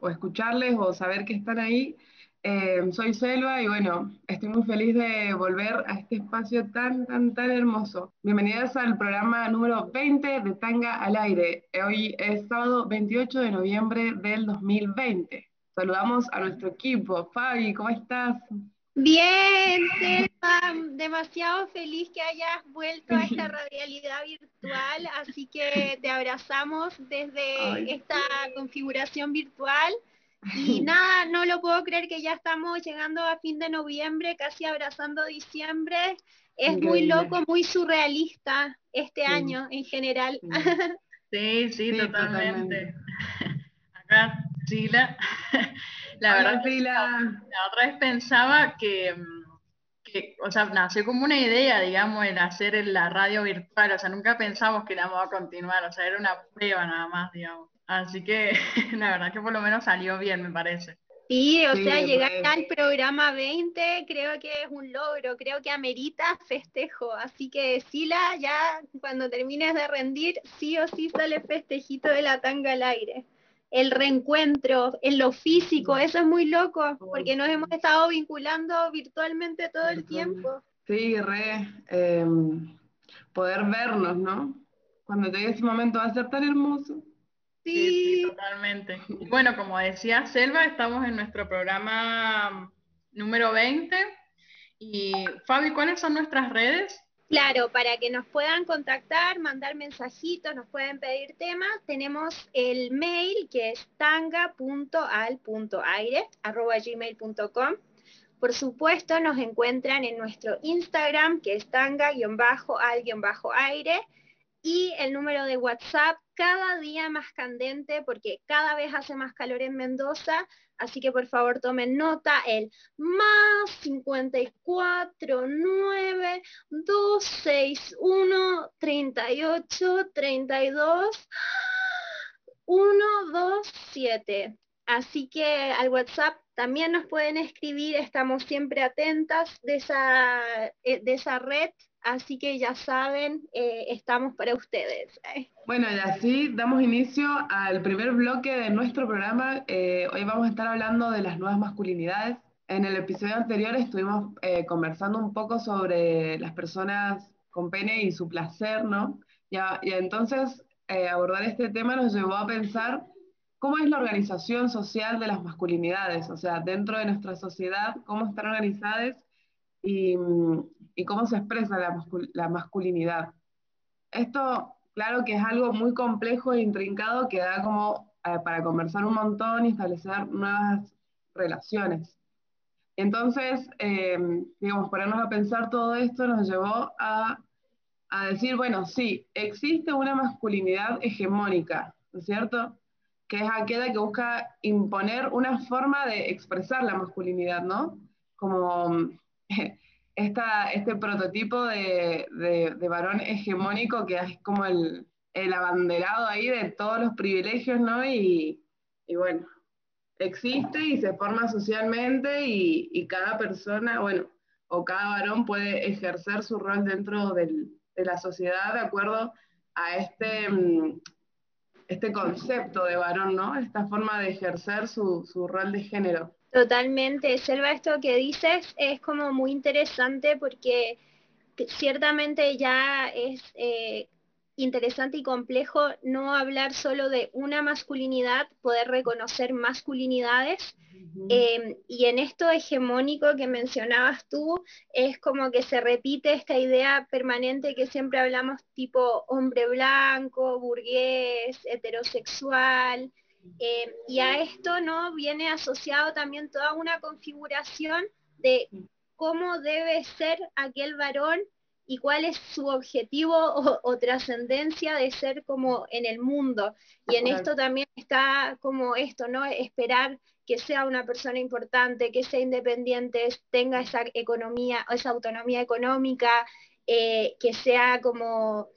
o escucharles o saber que están ahí. Eh, soy Selva y bueno, estoy muy feliz de volver a este espacio tan, tan, tan hermoso. Bienvenidas al programa número 20 de Tanga al Aire. Hoy es sábado 28 de noviembre del 2020. Saludamos a nuestro equipo. Fabi, ¿cómo estás? Bien, Selma, demasiado feliz que hayas vuelto a esta realidad virtual, así que te abrazamos desde esta configuración virtual. Y nada, no lo puedo creer que ya estamos llegando a fin de noviembre, casi abrazando diciembre. Es muy loco, muy surrealista este año en general. Sí, sí, totalmente. Acá, Chila. La verdad la... otra vez pensaba que, que, o sea, nació como una idea, digamos, el hacer la radio virtual, o sea, nunca pensamos que la vamos a continuar, o sea, era una prueba nada más, digamos. Así que la verdad que por lo menos salió bien, me parece. Sí, o sea, llegar al programa 20 creo que es un logro, creo que amerita festejo, así que Sila, ya cuando termines de rendir, sí o sí sale festejito de la tanga al aire el reencuentro en lo físico, eso es muy loco, porque nos hemos estado vinculando virtualmente todo el tiempo. Sí, re, em, poder vernos, ¿no? Cuando llegue ese momento va a ser tan hermoso. Sí. totalmente. bueno, como decía Selva, estamos en nuestro programa número 20. Y Fabi, ¿cuáles son nuestras redes? Claro, para que nos puedan contactar, mandar mensajitos, nos pueden pedir temas, tenemos el mail que es tanga.al.aire.gmail.com. Por supuesto, nos encuentran en nuestro Instagram, que es tanga-al-aire, y el número de WhatsApp cada día más candente porque cada vez hace más calor en Mendoza, así que por favor tomen nota el más 54 9 261 38 32 127. Así que al WhatsApp también nos pueden escribir, estamos siempre atentas de esa, eh, de esa red así que ya saben, eh, estamos para ustedes. Bueno, y así damos inicio al primer bloque de nuestro programa. Eh, hoy vamos a estar hablando de las nuevas masculinidades. En el episodio anterior estuvimos eh, conversando un poco sobre las personas con pene y su placer, ¿no? Y, y entonces abordar este tema nos llevó a pensar cómo es la organización social de las masculinidades, o sea, dentro de nuestra sociedad, cómo están organizadas y, y cómo se expresa la, masculinidad. Esto, claro que es algo muy complejo e intrincado que da como eh, para conversar un montón y establecer nuevas relaciones. Entonces, eh, digamos, ponernos a pensar todo esto nos llevó a, a, decir, bueno, sí, existe una masculinidad hegemónica, ¿no es cierto? Que es aquella que busca imponer una forma de expresar la masculinidad, ¿no? Como este prototipo de, varón hegemónico que es como el, abanderado ahí de todos los privilegios, ¿no? Y, bueno, existe y se forma socialmente y, cada persona, bueno, o cada varón puede ejercer su rol dentro de la sociedad de acuerdo a este, mm, este concepto de varón, ¿no? Esta forma de ejercer su, su rol de género. Totalmente, Selva, esto que dices es como muy interesante porque ciertamente ya es eh, interesante y complejo no hablar solo de una masculinidad, poder reconocer masculinidades. Em, y en esto hegemónico que mencionabas tú, es como que se repite esta idea permanente que siempre hablamos tipo hombre blanco, burgués, heterosexual, eh, y a esto ¿no? viene asociado también toda una configuración de cómo debe ser aquel varón y cuál es su objetivo o, trascendencia de ser como en el mundo. Y en esto también está como esto, ¿no? Esperar que sea una persona importante, que sea independiente, tenga esa economía, esa autonomía económica, eh, que sea como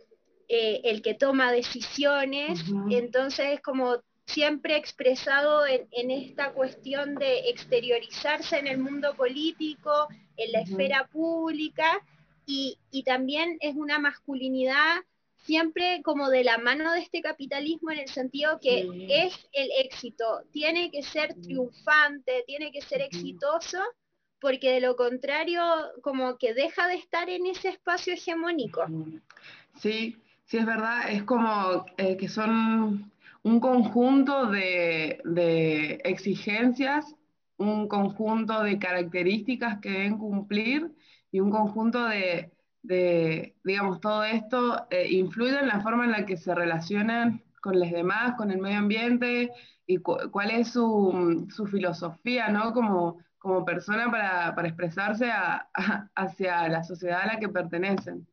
eh, el que toma decisiones. Entonces, como siempre expresado en, esta cuestión de exteriorizarse en el mundo político, en la esfera pública, y, también es una masculinidad siempre como de la mano de este capitalismo en el sentido que es el éxito, tiene que ser triunfante, tiene que ser exitoso, porque de lo contrario como que deja de estar en ese espacio hegemónico. Sí, sí es verdad, es como eh, que son un conjunto de, de exigencias, un conjunto de características que deben cumplir y un conjunto de, de digamos, todo esto eh, influye en la forma en la que se relacionan con los demás, con el medio ambiente y cuál es su, su, filosofía, ¿no? Como, como persona para, para expresarse hacia la sociedad a la que pertenecen.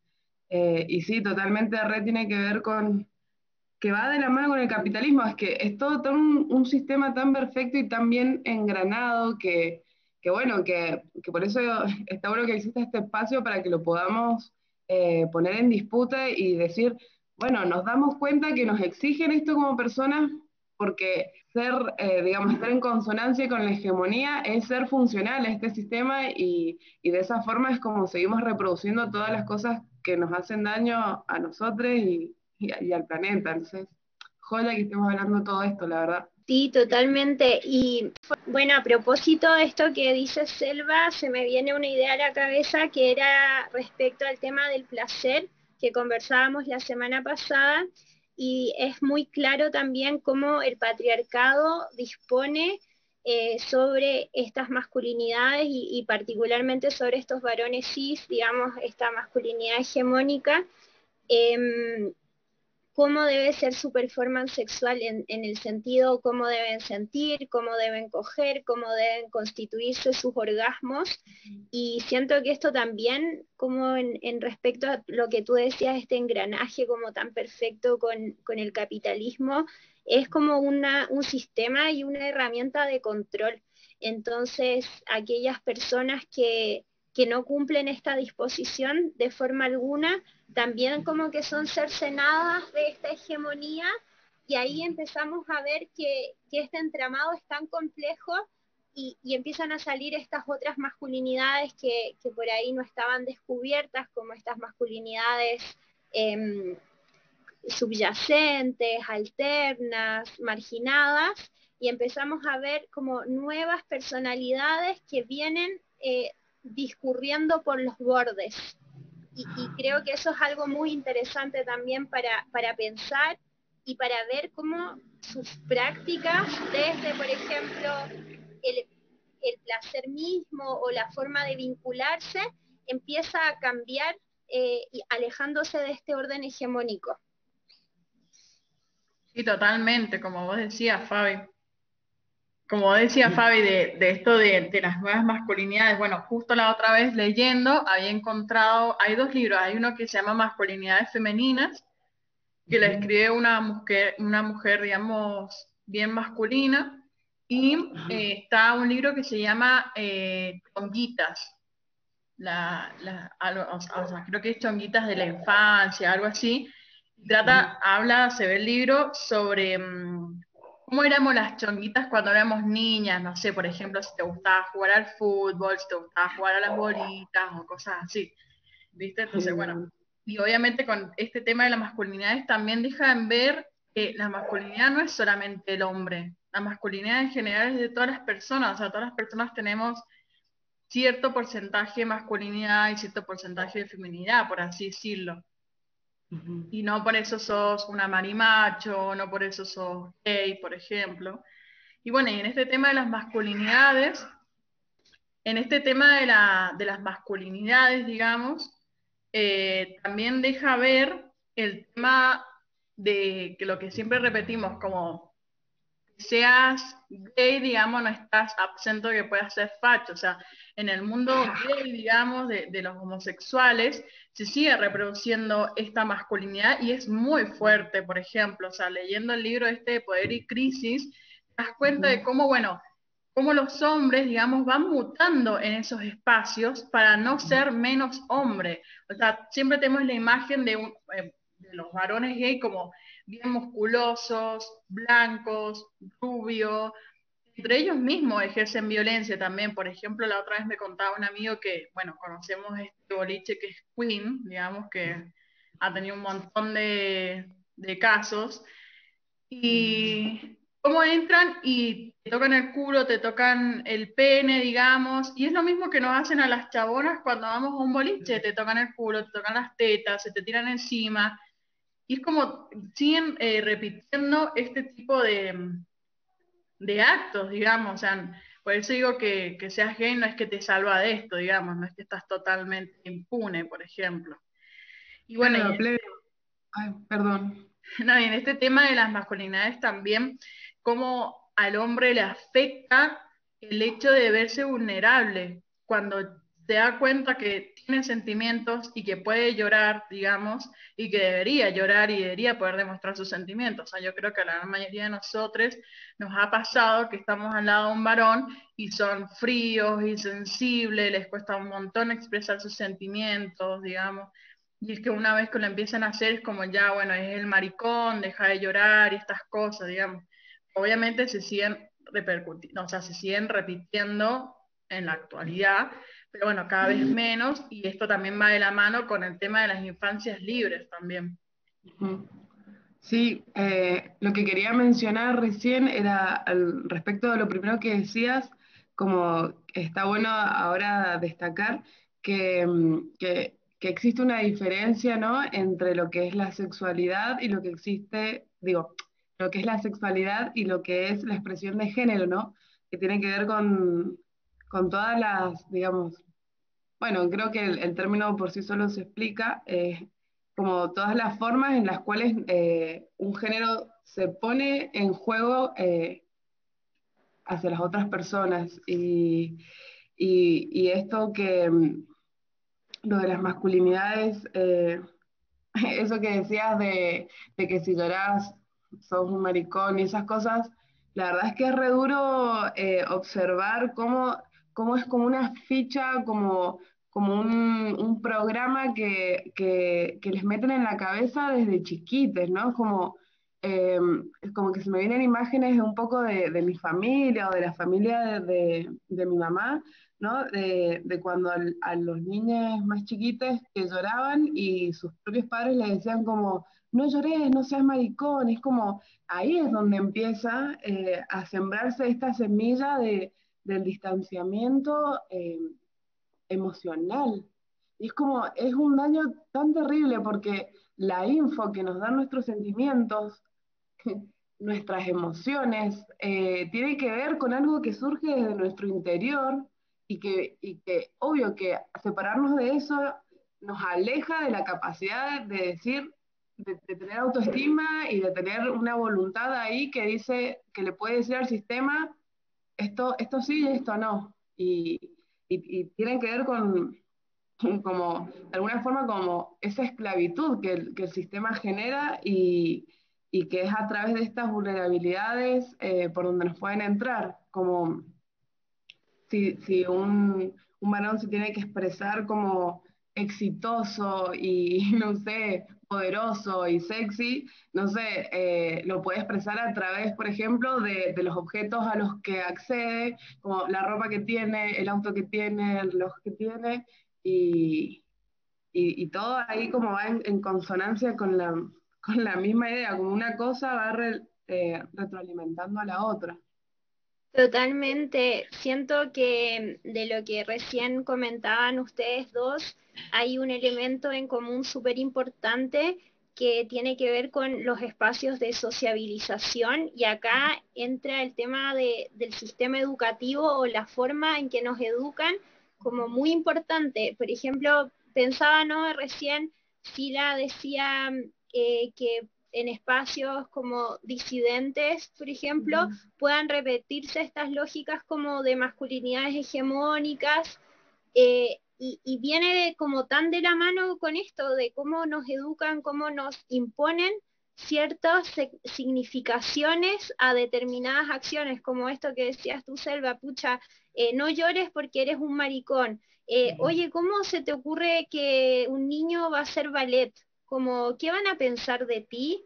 Eh, y sí, totalmente red tiene que ver con, que va de la mano con el capitalismo, es que es todo, un, un, sistema tan perfecto y tan bien engranado que, que bueno, que, que, por eso está bueno que exista este espacio para que lo podamos eh, poner en disputa y decir, bueno, nos damos cuenta que nos exigen esto como personas porque ser, eh, digamos, estar en consonancia con la hegemonía es ser funcional a este sistema y, y, de esa forma es como seguimos reproduciendo todas las cosas que nos hacen daño a nosotros y, y, al planeta. Entonces, joya que estemos hablando de todo esto, la verdad. Sí, totalmente. Y bueno, a propósito de esto que dice Selva, se me viene una idea a la cabeza que era respecto al tema del placer que conversábamos la semana pasada y es muy claro también cómo el patriarcado dispone eh, sobre estas masculinidades y, particularmente sobre estos varones cis, digamos, esta masculinidad hegemónica. Em, cómo debe ser su performance sexual en, el sentido cómo deben sentir, cómo deben coger, cómo deben constituirse sus orgasmos. Y siento que esto también, como en, respecto a lo que tú decías, este engranaje como tan perfecto con, el capitalismo, es como una, un sistema y una herramienta de control. Entonces, aquellas personas que, que no cumplen esta disposición de forma alguna, también como que son cercenadas de esta hegemonía y ahí empezamos a ver que, este entramado es tan complejo y, empiezan a salir estas otras masculinidades que, por ahí no estaban descubiertas, como estas masculinidades em, subyacentes, alternas, marginadas, y empezamos a ver como nuevas personalidades que vienen eh, discurriendo por los bordes y, creo que eso es algo muy interesante también para, para pensar y para ver cómo sus prácticas, desde, por ejemplo, el, el, placer mismo o la forma de vincularse, empieza a cambiar eh, y alejándose de este orden hegemónico. Sí, totalmente, como vos decías, Fabi como decía Fabi, de, esto de, las nuevas masculinidades, bueno, justo la otra vez leyendo había encontrado, hay dos libros, hay uno que se llama Masculinidades Femeninas, que la escribe una mujer, una mujer digamos, bien masculina, y eh, está un libro que se llama eh, Chonguitas, la, o sea, creo que es Chonguitas de la infancia, algo así, trata, habla, se ve el libro sobre... ¿Cómo éramos las chonguitas cuando éramos niñas? No sé, por ejemplo, si te gustaba jugar al fútbol, si te gustaba jugar a las bolitas o cosas así. ¿Viste? Entonces, bueno, y obviamente con este tema de las masculinidades también dejan ver que la masculinidad no es solamente el hombre, la masculinidad en general es de todas las personas, o sea, todas las personas tenemos cierto porcentaje de masculinidad y cierto porcentaje de feminidad, por así decirlo. Y no por eso sos una marimacho, no por eso sos gay, por ejemplo. Y bueno, y en este tema de las masculinidades, en este tema de, las masculinidades, digamos, eh, también deja ver el tema de que lo que siempre repetimos, como seas gay, digamos, no estás absento de que puedas ser facho. O sea, en el mundo gay, digamos, de, de, los homosexuales, se sigue reproduciendo esta masculinidad y es muy fuerte, por ejemplo. O sea, leyendo el libro este de Poder y Crisis, te das cuenta de cómo, bueno, cómo los hombres, digamos, van mutando en esos espacios para no ser menos hombre. O sea, siempre tenemos la imagen de, eh, de los varones gay como bien musculosos, blancos, rubios, entre ellos mismos ejercen violencia también. Por ejemplo, la otra vez me contaba un amigo que, bueno, conocemos este boliche que es Queen, digamos que ha tenido un montón de, de casos. Y cómo entran y te tocan el culo, te tocan el pene, digamos, y es lo mismo que nos hacen a las chabonas cuando vamos a un boliche, te tocan el culo, te tocan las tetas, se te tiran encima, y es como siguen eh, repitiendo este tipo de, de actos, digamos, o sea, por eso digo que, que seas gay no es que te salva de esto, digamos, no es que estás totalmente impune, por ejemplo. Y bueno, Ay, perdón. No, y en este tema de las masculinidades también, cómo al hombre le afecta el hecho de verse vulnerable cuando se da cuenta que tiene sentimientos y que puede llorar, digamos, y que debería llorar y debería poder demostrar sus sentimientos. O sea, yo creo que a la mayoría de nosotros nos ha pasado que estamos al lado de un varón y son fríos y sensibles, les cuesta un montón expresar sus sentimientos, digamos. Y es que una vez que lo empiezan a hacer es como ya, bueno, es el maricón, deja de llorar y estas cosas, digamos obviamente se siguen repercutiendo, o sea, se siguen repitiendo en la actualidad, pero bueno, cada vez menos, y esto también va de la mano con el tema de las infancias libres también. Sí, eh, lo que quería mencionar recién era al respecto de lo primero que decías, como está bueno ahora destacar que, mm, que, que existe una diferencia ¿no? entre lo que es la sexualidad y lo que existe, digo, lo que es la sexualidad y lo que es la expresión de género, ¿no? Que tiene que ver con, todas las, digamos, bueno, creo que el, término por sí solo se explica, eh, como todas las formas en las cuales eh, un género se pone en juego eh, hacia las otras personas. Y, esto que, mm, lo de las masculinidades, eso que decías de, de que si lloras sos un maricón y esas cosas, la verdad es que es re duro eh, observar cómo, cómo, es como una ficha, como, como un, programa que, les meten en la cabeza desde chiquites, ¿no? Como, eh, como que se me vienen imágenes un poco de, mi familia o de la familia de, mi mamá, ¿no? De, cuando a los niños más chiquitos que lloraban y sus propios padres les decían como, no llores, no seas maricón, es como, ahí es donde empieza eh, a sembrarse esta semilla de, del distanciamiento eh, emocional. Y es como, es un daño tan terrible porque la info que nos dan nuestros sentimientos, nuestras emociones, eh, tiene que ver con algo que surge desde nuestro interior y que, y que obvio que separarnos de eso nos aleja de la capacidad de decir, de, tener autoestima y de tener una voluntad ahí que dice, que le puede decir al sistema, esto, esto sí y esto no. Y, y, tienen que ver con, como, de alguna forma, como esa esclavitud que el, que el sistema genera y, y, que es a través de estas vulnerabilidades eh, por donde nos pueden entrar, como si, si un, un varón se tiene que expresar como exitoso y, no sé, poderoso y sexy, no sé, eh, lo puede expresar a través, por ejemplo, de, los objetos a los que accede, como la ropa que tiene, el auto que tiene, el reloj que tiene, y, todo ahí como va en, consonancia con la, con la misma idea, como una cosa va eh, retroalimentando a la otra. Totalmente. Siento que de lo que recién comentaban ustedes dos, hay un elemento en común súper importante que tiene que ver con los espacios de sociabilización y acá entra el tema del sistema educativo o la forma en que nos educan como muy importante. Por ejemplo, pensaba, ¿no? Recién Sila decía eh, que en espacios como disidentes, por ejemplo, puedan repetirse estas lógicas como de masculinidades hegemónicas. Eh, y, viene como tan de la mano con esto de cómo nos educan, cómo nos imponen ciertas significaciones a determinadas acciones, como esto que decías tú, Selva, pucha, eh, no llores porque eres un maricón. Eh, oye, ¿cómo se te ocurre que un niño va a hacer ballet? Como, ¿qué van a pensar de ti?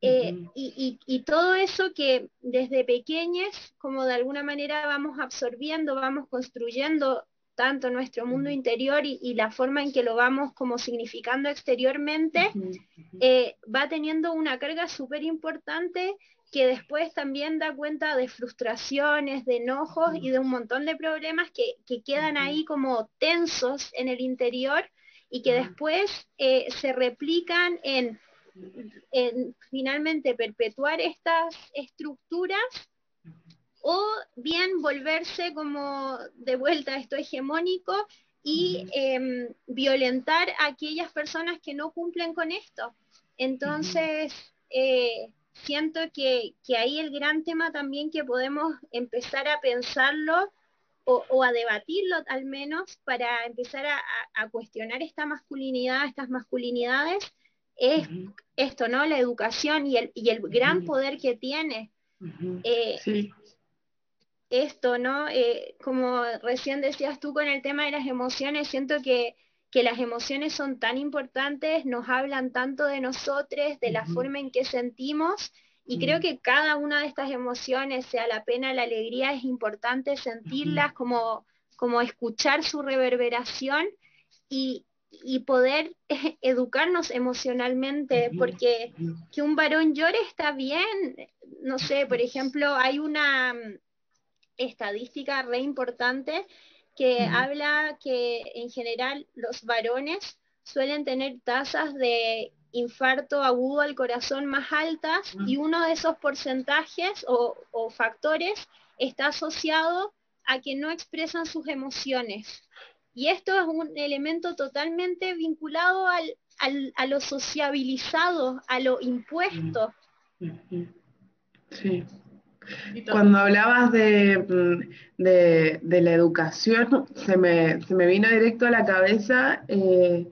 Eh, y, todo eso que desde pequeñas, como de alguna manera vamos absorbiendo, vamos construyendo tanto nuestro mundo interior y, la forma en que lo vamos como significando exteriormente, eh, va teniendo una carga súper importante que después también da cuenta de frustraciones, de enojos y de un montón de problemas que, quedan ahí como tensos en el interior y que después eh, se replican en, en finalmente perpetuar estas estructuras o bien volverse como de vuelta a esto hegemónico y em, violentar a aquellas personas que no cumplen con esto. Entonces, eh, siento que, ahí el gran tema también que podemos empezar a pensarlo o, a debatirlo al menos para empezar a, cuestionar esta masculinidad, estas masculinidades, es esto, ¿no? La educación y el, gran poder que tiene. Eh, sí esto, ¿no? Eh, como recién decías tú con el tema de las emociones, siento que, las emociones son tan importantes, nos hablan tanto de nosotros, de la forma en que sentimos, y creo que cada una de estas emociones, sea la pena, la alegría, es importante sentirlas, como, como escuchar su reverberación y, poder educarnos emocionalmente, porque que un varón llore está bien. No sé, por ejemplo, hay una, estadística re importante que habla que en general los varones suelen tener tasas de infarto agudo al corazón más altas y uno de esos porcentajes o, factores está asociado a que no expresan sus emociones. Y esto es un elemento totalmente vinculado a lo sociabilizado, a lo impuesto. Sí. Cuando hablabas mm, de, la educación, se me, vino directo a la cabeza, eh,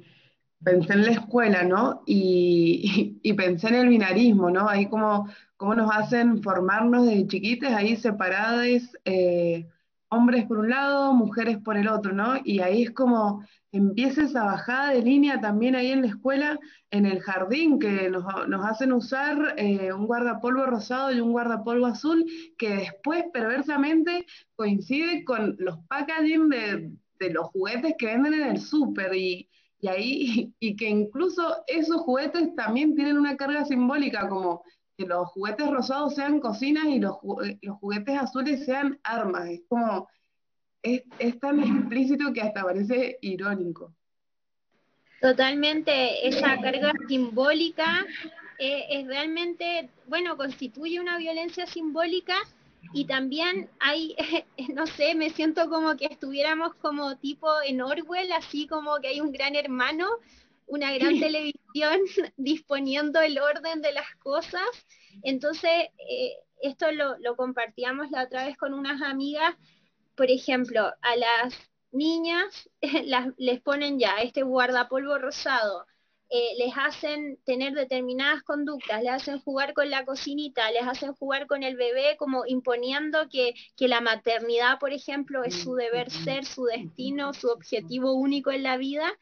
pensé en la escuela, ¿no? Y, pensé en el binarismo, ¿no? Ahí como, como nos hacen formarnos desde chiquites, ahí separados, eh, hombres por un lado, mujeres por el otro, ¿no? Y ahí es como empieza esa bajada de línea también ahí en la escuela, en el jardín, que nos, hacen usar eh, un guardapolvo rosado y un guardapolvo azul, que después perversamente coincide con los packaging de, los juguetes que venden en el súper y, ahí, y que incluso esos juguetes también tienen una carga simbólica, como que los juguetes rosados sean cocinas y los, los juguetes azules sean armas. Es como es, tan explícito que hasta parece irónico. Totalmente, esa carga simbólica eh, es realmente, bueno, constituye una violencia simbólica y también hay, no sé, me siento como que estuviéramos como tipo en Orwell, así como que hay un gran hermano, una gran televisión disponiendo el orden de las cosas. Entonces, eh, esto lo, lo compartíamos la otra vez con unas amigas por ejemplo, a las niñas les ponen ya este guardapolvo rosado, eh, les hacen tener determinadas conductas, les hacen jugar con la cocinita, les hacen jugar con el bebé, como imponiendo que, que la maternidad, por ejemplo, es su deber ser, su destino, su objetivo único en la vida.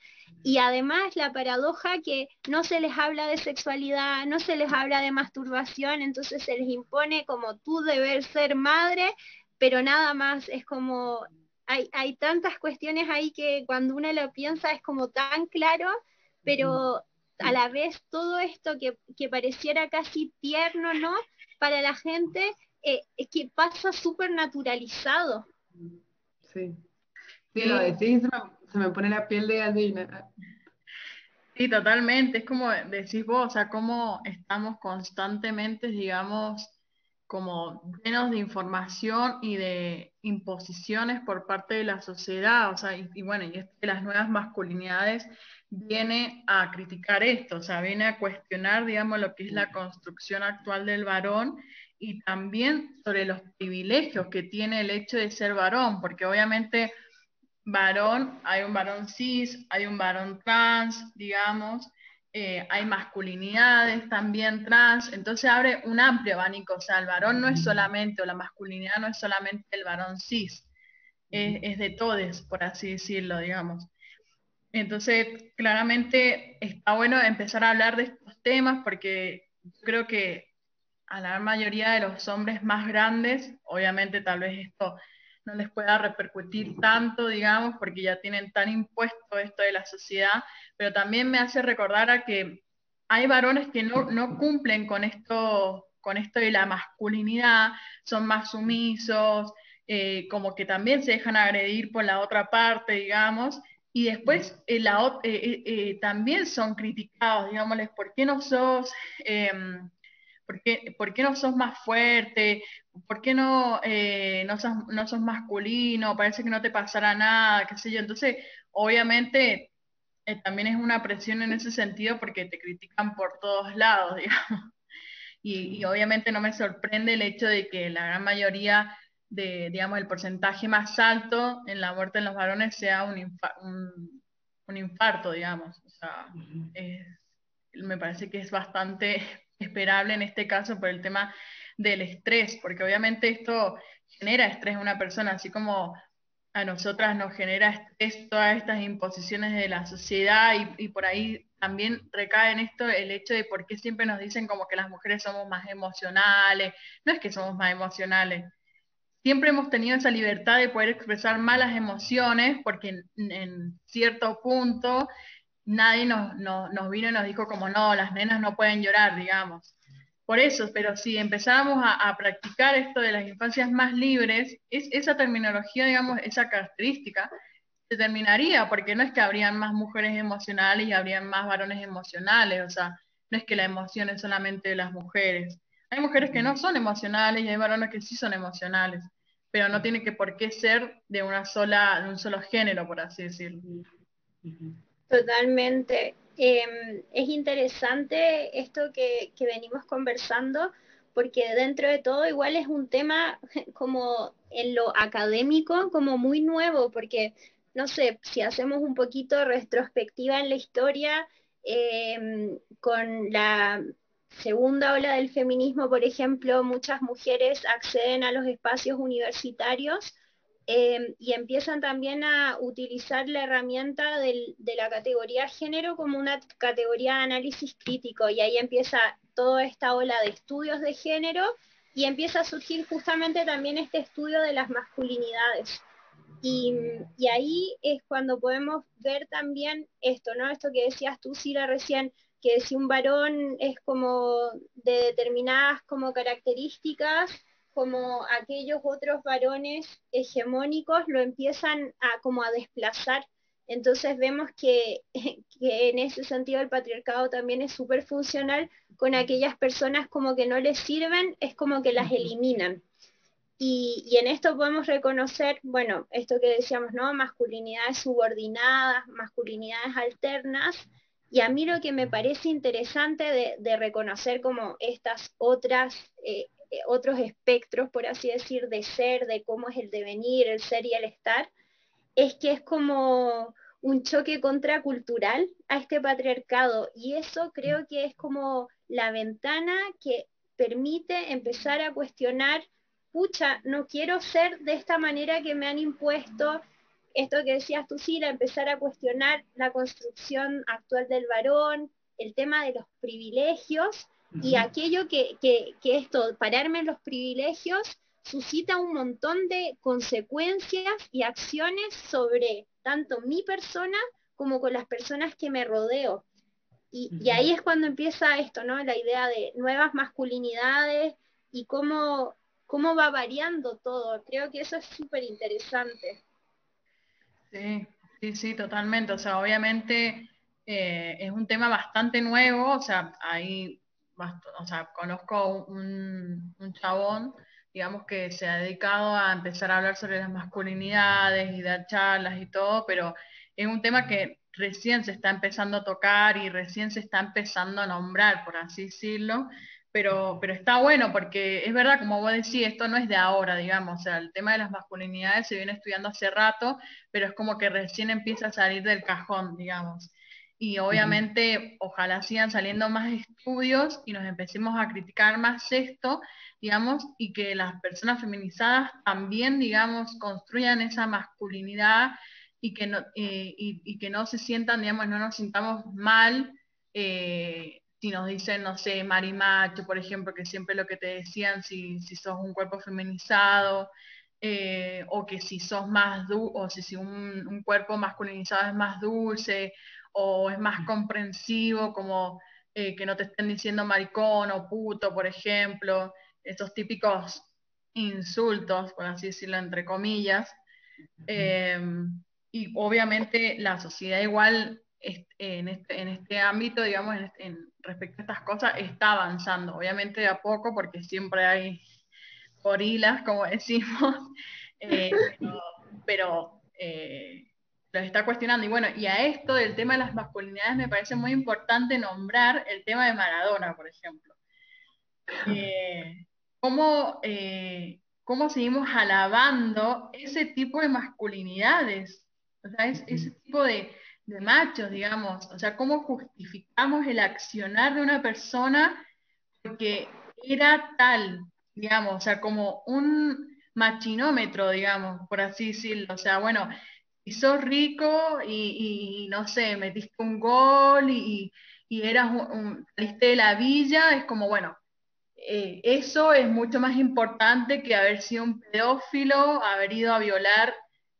Y además la paradoja que no se les habla de sexualidad, no se les habla de masturbación, entonces se les impone como tú deber ser madre, pero nada más, es como, hay, hay tantas cuestiones ahí que cuando uno lo piensa es como tan claro, pero a la vez todo esto que, pareciera casi tierno, ¿no? Para la gente, eh, es que pasa súper naturalizado. Sí. Sí, lo decís, se me, pone la piel de gallina. Sí, totalmente. Es como decís vos, o sea, cómo estamos constantemente, digamos, como llenos de información y de imposiciones por parte de la sociedad, o sea, y, bueno, y de las nuevas masculinidades viene a criticar esto, o sea, viene a cuestionar, digamos, lo que es la construcción actual del varón y también sobre los privilegios que tiene el hecho de ser varón, porque obviamente varón, hay un varón cis, hay un varón trans, digamos, eh, hay masculinidades también trans, entonces abre un amplio abanico, o sea, el varón no es solamente, o la masculinidad no es solamente el varón cis, es, de todos, por así decirlo, digamos. Entonces, claramente está bueno empezar a hablar de estos temas porque creo que a la mayoría de los hombres más grandes, obviamente tal vez esto no les pueda repercutir tanto, digamos, porque ya tienen tan impuesto esto de la sociedad, pero también me hace recordar a que hay varones que no, cumplen con esto, con esto de la masculinidad, son más sumisos, eh, como que también se dejan agredir por la otra parte, digamos, y después eh, eh, también son criticados, digámosles, ¿por qué no sos em, ¿Por qué, no sos más fuerte? ¿Por qué no, eh, no, sos, masculino? Parece que no te pasará nada, qué sé yo. Entonces, obviamente, eh, también es una presión en ese sentido porque te critican por todos lados, digamos. Y, obviamente no me sorprende el hecho de que la gran mayoría de, digamos, el porcentaje más alto en la muerte en los varones sea un, un, infarto, digamos. O sea, me parece que es bastante esperable en este caso por el tema del estrés, porque obviamente esto genera estrés en una persona, así como a nosotras nos genera estrés todas estas imposiciones de la sociedad y, por ahí también recae en esto el hecho de por qué siempre nos dicen como que las mujeres somos más emocionales, no es que somos más emocionales, siempre hemos tenido esa libertad de poder expresar malas emociones porque en cierto punto nadie nos, vino y nos dijo como no, las nenas no pueden llorar, digamos. Por eso, pero si empezáramos a, practicar esto de las infancias más libres, es, esa terminología, digamos, esa característica, se terminaría, porque no es que habrían más mujeres emocionales y habrían más varones emocionales, o sea, no es que la emoción es solamente de las mujeres. Hay mujeres que no son emocionales y hay varones que sí son emocionales, pero no tiene que por qué ser de una sola, de un solo género, por así decirlo. Totalmente. Em, es interesante esto que, venimos conversando, porque dentro de todo igual es un tema como en lo académico, como muy nuevo, porque no sé, si hacemos un poquito retrospectiva en la historia, em, con la segunda ola del feminismo, por ejemplo, muchas mujeres acceden a los espacios universitarios Em, y empiezan también a utilizar la herramienta de la categoría género como una categoría de análisis crítico y ahí empieza toda esta ola de estudios de género y empieza a surgir justamente también este estudio de las masculinidades. Y, y, ahí es cuando podemos ver también esto, ¿no? Esto que decías tú, Sira, recién, que si un varón es como de determinadas como características, como aquellos otros varones hegemónicos lo empiezan a como a desplazar. Entonces vemos que, en ese sentido el patriarcado también es súper funcional con aquellas personas como que no les sirven, es como que las eliminan. Y, y, en esto podemos reconocer, bueno, esto que decíamos, ¿no? Masculinidades subordinadas, masculinidades alternas. Y a mí lo que me parece interesante de, reconocer como estas otras eh, eh, otros espectros, por así decir, de ser, de cómo es el devenir, el ser y el estar, es que es como un choque contracultural a este patriarcado. Y eso creo que es como la ventana que permite empezar a cuestionar, pucha, no quiero ser de esta manera que me han impuesto, esto que decías tú, Sila, empezar a cuestionar la construcción actual del varón, el tema de los privilegios y aquello que, que, que esto, pararme en los privilegios, suscita un montón de consecuencias y acciones sobre tanto mi persona como con las personas que me rodeo. Y, y, ahí es cuando empieza esto, ¿no? La idea de nuevas masculinidades y cómo, cómo va variando todo. Creo que eso es súper interesante. Sí, sí, sí, totalmente. O sea, obviamente eh, es un tema bastante nuevo. O sea, hay o sea, conozco un, un chabón, digamos, que se ha dedicado a empezar a hablar sobre las masculinidades y dar charlas y todo, pero es un tema que recién se está empezando a tocar y recién se está empezando a nombrar, por así decirlo, pero, pero está bueno porque es verdad, como vos decís, esto no es de ahora, digamos, o sea, el tema de las masculinidades se viene estudiando hace rato, pero es como que recién empieza a salir del cajón, digamos. Y obviamente ojalá sigan saliendo más estudios y nos empecemos a criticar más esto, digamos, y que las personas feminizadas también, digamos, construyan esa masculinidad y que no, eh, y, que no se sientan, digamos, no nos sintamos mal eh, si nos dicen, no sé, marimacho, por ejemplo, que siempre lo que te decían si, si sos un cuerpo feminizado, eh, o que si sos más dulce, o si, un, cuerpo masculinizado es más dulce, o es más comprensivo, como eh, que no te estén diciendo maricón o puto, por ejemplo, esos típicos insultos, por así decirlo, entre comillas. Em, y obviamente la sociedad igual en este, en este ámbito, digamos, en, respecto a estas cosas, está avanzando. Obviamente de a poco, porque siempre hay gorilas, como decimos, eh, pero, eh, los está cuestionando. Y bueno, y a esto del tema de las masculinidades me parece muy importante nombrar el tema de Maradona, por ejemplo. Eh, ¿cómo, ¿Cómo seguimos alabando ese tipo de masculinidades? O sea, ese tipo de, de machos, digamos. O sea, ¿cómo justificamos el accionar de una persona porque era tal, digamos, o sea, como un machinómetro, digamos, por así decirlo. O sea, bueno, si sos rico y, no sé, metiste un gol y, eras un, saliste de la villa, es como, bueno, eh, eso es mucho más importante que haber sido un pedófilo, haber ido a violar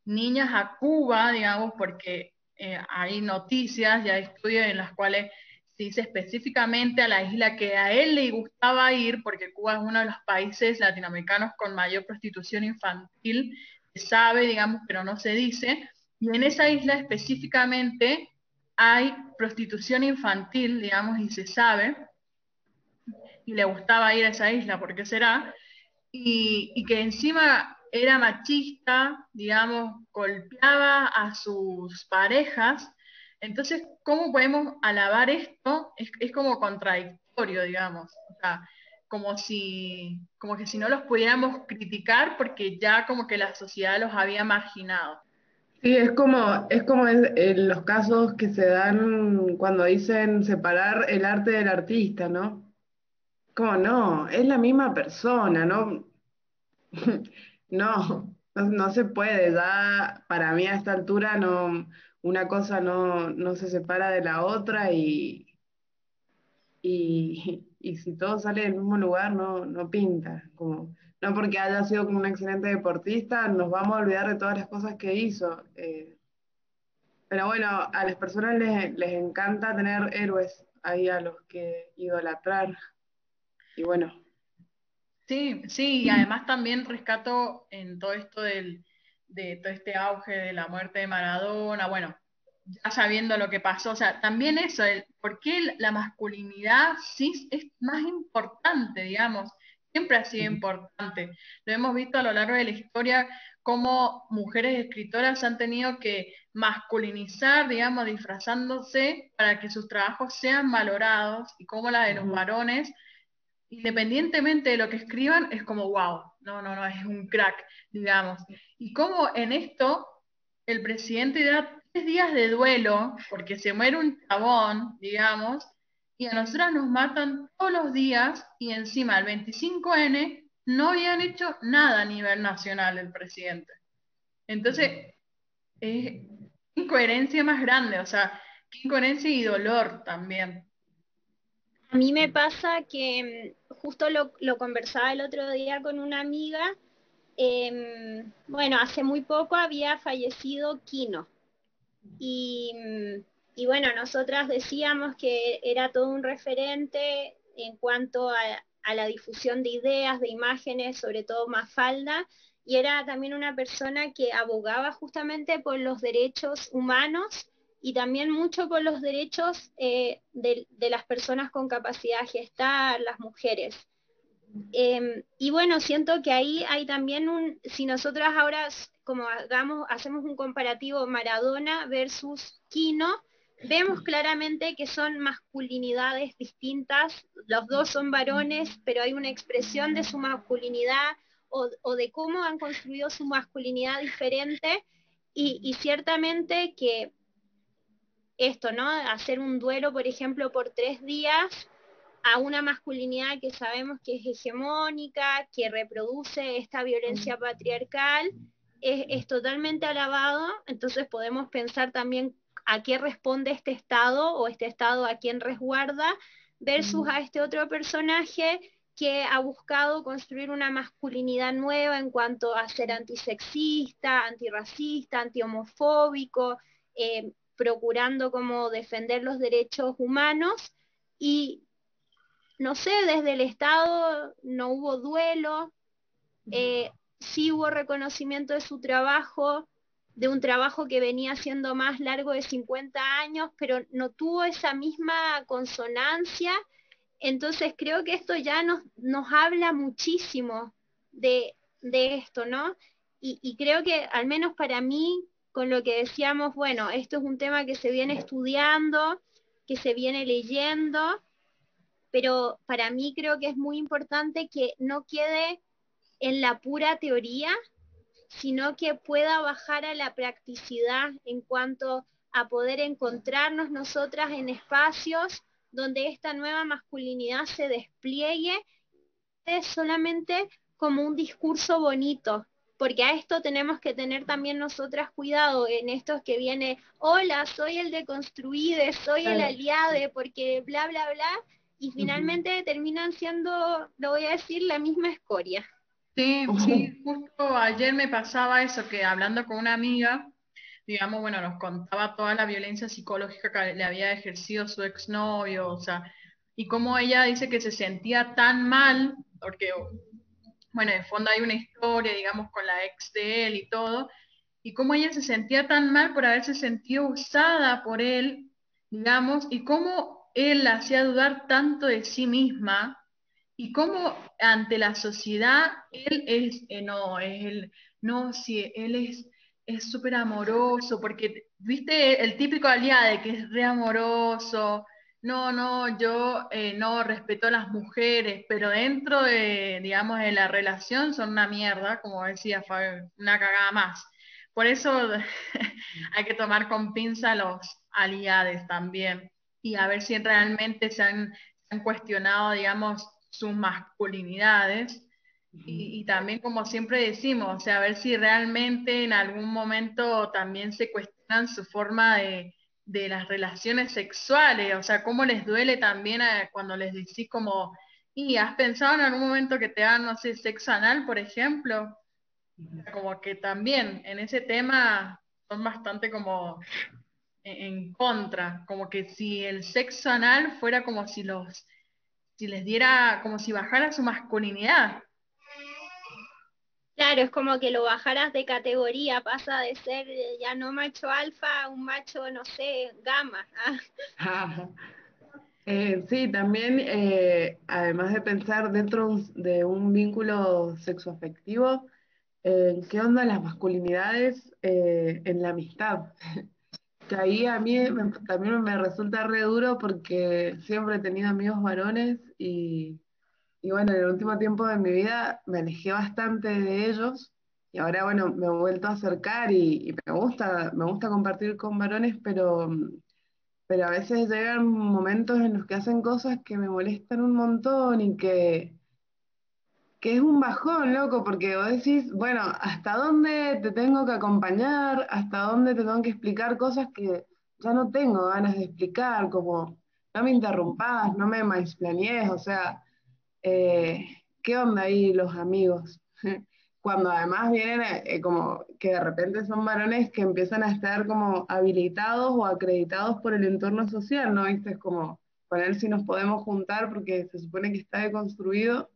niñas a Cuba, digamos, porque eh, hay noticias y hay estudios en los cuales se dice específicamente a la isla que a él le gustaba ir, porque Cuba es uno de los países latinoamericanos con mayor prostitución infantil, se sabe, digamos, pero no se dice, y en esa isla específicamente hay prostitución infantil, digamos, y se sabe, y le gustaba ir a esa isla, ¿por qué será? Y, y que encima era machista, digamos, golpeaba a sus parejas. Entonces, ¿cómo podemos alabar esto? Es, como contradictorio, digamos. O sea, como si, como que si no los pudiéramos criticar porque ya como que la sociedad los había marginado. Sí, es como, es como en los casos que se dan cuando dicen separar el arte del artista, ¿no? Como no, es la misma persona, ¿no? No, no, se puede, ya para mí a esta altura no, una cosa no, no se separa de la otra y, y, y si todo sale del mismo lugar no, no pinta, como, no porque haya sido como un excelente deportista, nos vamos a olvidar de todas las cosas que hizo. eh, pero bueno, a las personas les, les encanta tener héroes ahí a los que idolatrar. Y bueno, Sí, sí, y además también rescato en todo esto del, de todo este auge de la muerte de Maradona, bueno, ya sabiendo lo que pasó, o sea, también eso, el, ¿por qué la masculinidad sí es más importante, digamos? Siempre ha sido importante. Lo hemos visto a lo largo de la historia, cómo mujeres escritoras han tenido que masculinizar, digamos, disfrazándose para que sus trabajos sean valorados y cómo la de los varones independientemente de lo que escriban, es como, wow, no, no, no, es un crack, digamos. Y como en esto el presidente da tres días de duelo, porque se muere un chabón, digamos, y a nosotras nos matan todos los días, y encima el 25N no habían hecho nada a nivel nacional el presidente. Entonces, es incoherencia más grande, o sea, incoherencia y dolor también. A mí me pasa que justo lo, conversaba el otro día con una amiga. Em, bueno, hace muy poco había fallecido Kino. Y, bueno, nosotras decíamos que era todo un referente en cuanto a, a la difusión de ideas, de imágenes, sobre todo Mafalda, y era también una persona que abogaba justamente por los derechos humanos y también mucho por los derechos eh, de, las personas con capacidad gestar, las mujeres. Em, y bueno, siento que ahí hay también un, si nosotras ahora como hagamos, hacemos un comparativo Maradona versus Kino, vemos claramente que son masculinidades distintas, los dos son varones, pero hay una expresión de su masculinidad o, de cómo han construido su masculinidad diferente y ciertamente que esto, ¿no? Hacer un duelo, por ejemplo, por tres días a una masculinidad que sabemos que es hegemónica, que reproduce esta violencia patriarcal, es, totalmente alabado, entonces podemos pensar también a qué responde este Estado o este Estado a quién resguarda, versus a este otro personaje que ha buscado construir una masculinidad nueva en cuanto a ser antisexista, antirracista, antihomofóbico, eh, procurando como defender los derechos humanos y no sé, desde el Estado no hubo duelo, eh, sí hubo reconocimiento de su trabajo, de un trabajo que venía siendo más largo de 50 años, pero no tuvo esa misma consonancia entonces creo que esto ya nos, nos habla muchísimo de, esto, ¿no? Y, creo que al menos para mí, con lo que decíamos, bueno, esto es un tema que se viene estudiando, que se viene leyendo, pero para mí creo que es muy importante que no quede en la pura teoría, sino que pueda bajar a la practicidad en cuanto a poder encontrarnos nosotras en espacios donde esta nueva masculinidad se despliegue es solamente como un discurso bonito, porque a esto tenemos que tener también nosotras cuidado en estos que viene, hola, soy el de construide, soy el aliado, porque bla, bla, bla, y finalmente terminan siendo, lo voy a decir, la misma escoria. Sí, sí, justo ayer me pasaba eso, que hablando con una amiga, digamos, bueno, nos contaba toda la violencia psicológica que le había ejercido su exnovio, o sea, y cómo ella dice que se sentía tan mal, porque, bueno, en fondo hay una historia, digamos, con la ex de él y todo, y cómo ella se sentía tan mal por haberse sentido usada por él, digamos, y cómo él la hacía dudar tanto de sí misma, y cómo ante la sociedad él es, eh, no, es no, si él es es amoroso, porque, viste, el típico aliade que es re amoroso, no, no, yo eh, no respeto a las mujeres, pero dentro de, digamos, de la relación son una mierda, como decía Fabio, una cagada más. Por eso hay que tomar con pinza los aliades también y a ver si realmente se han, se han cuestionado, digamos, sus masculinidades y, también, como siempre decimos, o sea, a ver si realmente en algún momento también se cuestionan su forma de, las relaciones sexuales, o sea, cómo les duele también cuando les decís como, y has pensado en algún momento que te dan, no sé, sexo anal, por ejemplo, como que también en ese tema son bastante como en, contra, como que si el sexo anal fuera como si los, si les diera, como si bajara su masculinidad, Claro, es como que lo bajaras de categoría, pasa de ser eh, ya no macho alfa a un macho, no sé, gamma. Ah. Eh, sí, también, eh, además de pensar dentro de un vínculo sexoafectivo, ¿qué onda las masculinidades en la amistad? que ahí a mí también me resulta re duro porque siempre he tenido amigos varones y y bueno, en el último tiempo de mi vida me alejé bastante de ellos y ahora, bueno, me he vuelto a acercar y, me gusta, me gusta compartir con varones, pero, pero a veces llegan momentos en los que hacen cosas que me molestan un montón y que, que es un bajón, loco, porque vos decís, bueno, ¿hasta dónde te tengo que acompañar? ¿Hasta dónde te tengo que explicar cosas que ya no tengo ganas de explicar? Como, no me interrumpas, no me maisplanees, o sea eh, ¿qué onda ahí los amigos? Cuando además vienen eh, como que de repente son varones que empiezan a estar como habilitados o acreditados por el entorno social, ¿no? ¿Viste? Es como con él si nos podemos juntar porque se supone que está deconstruido.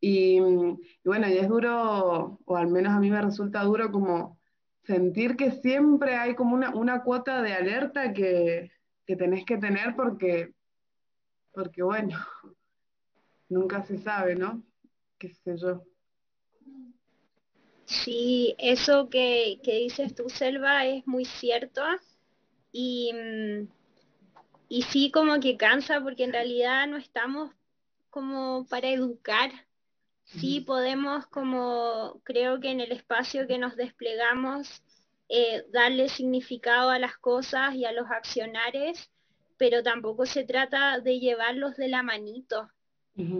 Y, y bueno, y es duro, o al menos a mí me resulta duro como sentir que siempre hay como una, una cuota de alerta que, que tenés que tener porque, porque bueno, nunca se sabe, ¿no? Qué sé yo. Sí, eso que, dices tú, Selva, es muy cierto. Y, mm, y sí, como que cansa, porque en realidad no estamos como para educar. Sí podemos, como creo que en el espacio que nos desplegamos, eh, darle significado a las cosas y a los accionares, pero tampoco se trata de llevarlos de la manito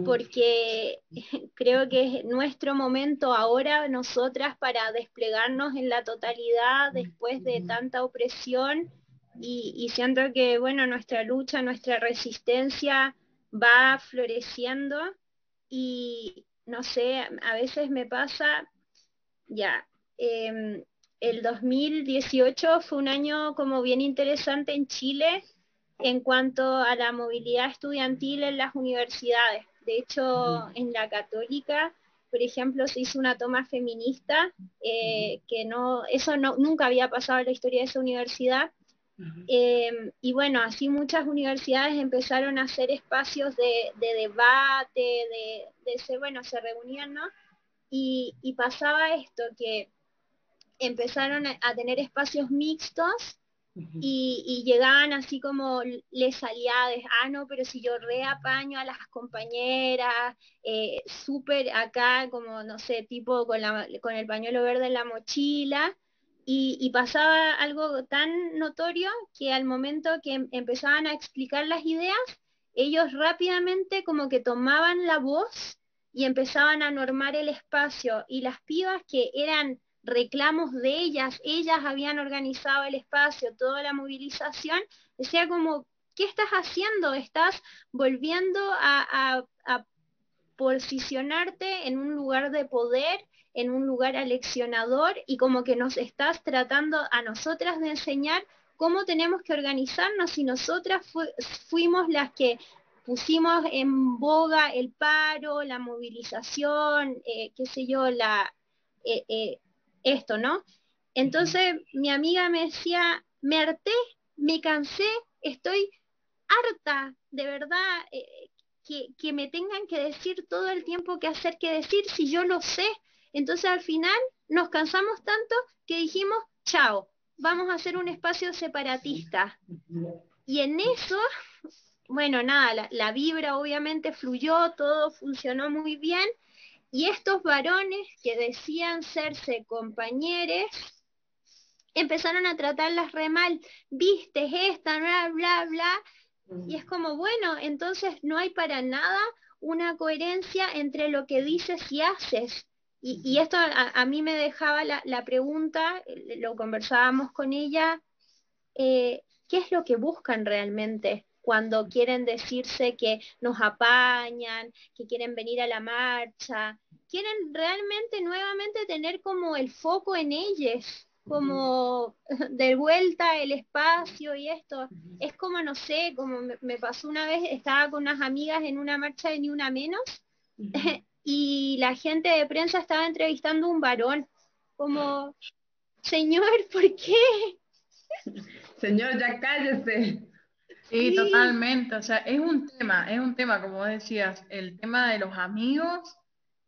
porque creo que es nuestro momento ahora, nosotras, para desplegarnos en la totalidad después de tanta opresión. Y, siento que, bueno, nuestra lucha, nuestra resistencia va floreciendo y no sé, a veces me pasa, ya, em, el 2018 fue un año como bien interesante en Chile en cuanto a la movilidad estudiantil en las universidades. De hecho, en la católica, por ejemplo, se hizo una toma feminista, eh, que no, eso no, nunca había pasado en la historia de esa universidad. Em, y bueno, así muchas universidades empezaron a hacer espacios de, debate, de, de bueno, se reunían, ¿no? Y, y pasaba esto, que empezaron a tener espacios mixtos y, llegaban así como les aliades, ah, no, pero si yo reapaño a las compañeras, eh, súper acá, como, no sé, tipo con, con el pañuelo verde en la mochila, y, pasaba algo tan notorio que al momento que em, empezaban a explicar las ideas, ellos rápidamente como que tomaban la voz y empezaban a normar el espacio, y las pibas que eran reclamos de ellas, ellas habían organizado el espacio, toda la movilización, decía como, ¿qué estás haciendo? Estás volviendo a, posicionarte en un lugar de poder, en un lugar aleccionador y como que nos estás tratando a nosotras de enseñar cómo tenemos que organizarnos y nosotras fuimos las que pusimos en boga el paro, la movilización, eh, qué sé yo, la, eh, eh, esto, ¿no? Entonces mi amiga me decía, me harté, me cansé, estoy harta, de verdad, eh, que, me tengan que decir todo el tiempo qué hacer, qué decir, si yo lo sé. Entonces al final nos cansamos tanto que dijimos, chao, vamos a hacer un espacio separatista. Y en eso, bueno, nada, la, la vibra obviamente fluyó, todo funcionó muy bien y estos varones que decían serse compañeros, empezaron a tratarlas re mal, viste esta, bla, bla, bla. Y es como, bueno, entonces no hay para nada una coherencia entre lo que dices y haces. Y, esto a, mí me dejaba la, pregunta, lo conversábamos con ella, eh, ¿qué es lo que buscan realmente? Cuando quieren decirse que nos apañan, que quieren venir a la marcha, quieren realmente nuevamente tener como el foco en ellos, como de vuelta el espacio y esto. Es como, no sé, como me, pasó una vez, estaba con unas amigas en una marcha de Ni Una Menos y la gente de prensa estaba entrevistando a un varón, como, señor, ¿por qué? Señor, ya cállese. Sí, totalmente. O sea, es un tema, es un tema, como decías, el tema de los amigos,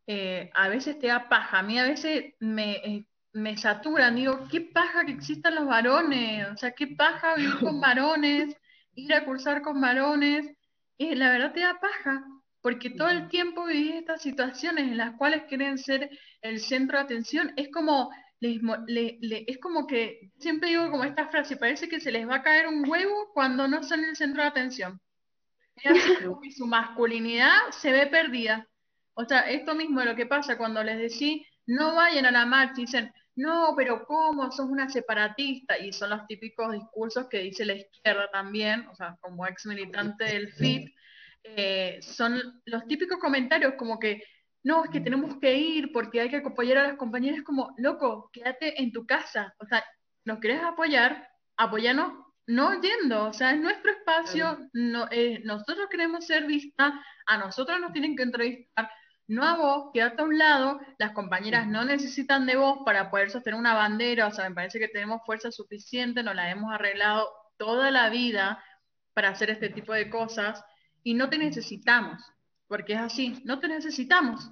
eh, a veces te da paja. A mí a veces me, eh, me saturan. Digo, qué paja que existan los varones. O sea, qué paja vivir con varones, ir a cursar con varones. Y la verdad te da paja, porque todo el tiempo vivís estas situaciones en las cuales quieren ser el centro de atención. Es como es como que, siempre digo como esta frase, parece que se les va a caer un huevo cuando no son el centro de atención. y su masculinidad se ve perdida. O sea, esto mismo es lo que pasa cuando les decís, no vayan a la marcha, y dicen, no, pero ¿cómo? Sos una separatista. Y son los típicos discursos que dice la izquierda también, o sea, como ex militante del FIT, eh, son los típicos comentarios como que no, es que tenemos que ir porque hay que apoyar a las compañeras, como, loco, quédate en tu casa. O sea, nos querés apoyar, apóyanos no yendo, o sea, es nuestro espacio, no, eh, nosotros queremos ser vistas, a nosotros nos tienen que entrevistar, no a vos, quédate a un lado, las compañeras no necesitan de vos para poder sostener una bandera, o sea, me parece que tenemos fuerza suficiente, nos la hemos arreglado toda la vida para hacer este tipo de cosas y no te necesitamos porque es así, no te necesitamos.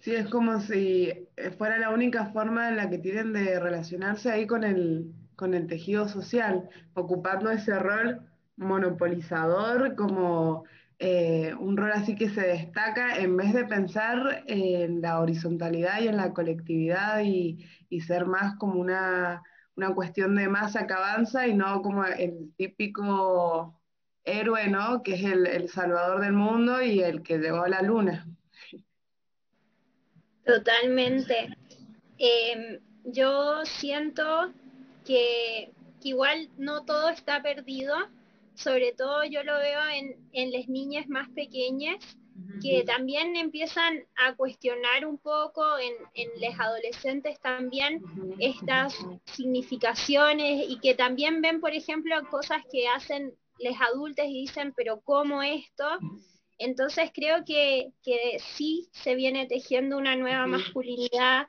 Sí, es como si fuera la única forma en la que tienen de relacionarse ahí con el, con el tejido social, ocupando ese rol monopolizador como eh, un rol así que se destaca en vez de pensar en la horizontalidad y en la colectividad y, y ser más como una, una cuestión de masa que avanza y no como el típico héroe, ¿no? Que es el, salvador del mundo y el que llegó a la luna. Totalmente. Em, yo siento que, igual no todo está perdido, sobre todo yo lo veo en, las niñas más pequeñas, que también empiezan a cuestionar un poco en, en los adolescentes también estas significaciones y que también ven, por ejemplo, cosas que hacen los adultos y dicen, pero ¿cómo esto? Entonces creo que, que sí se viene tejiendo una nueva masculinidad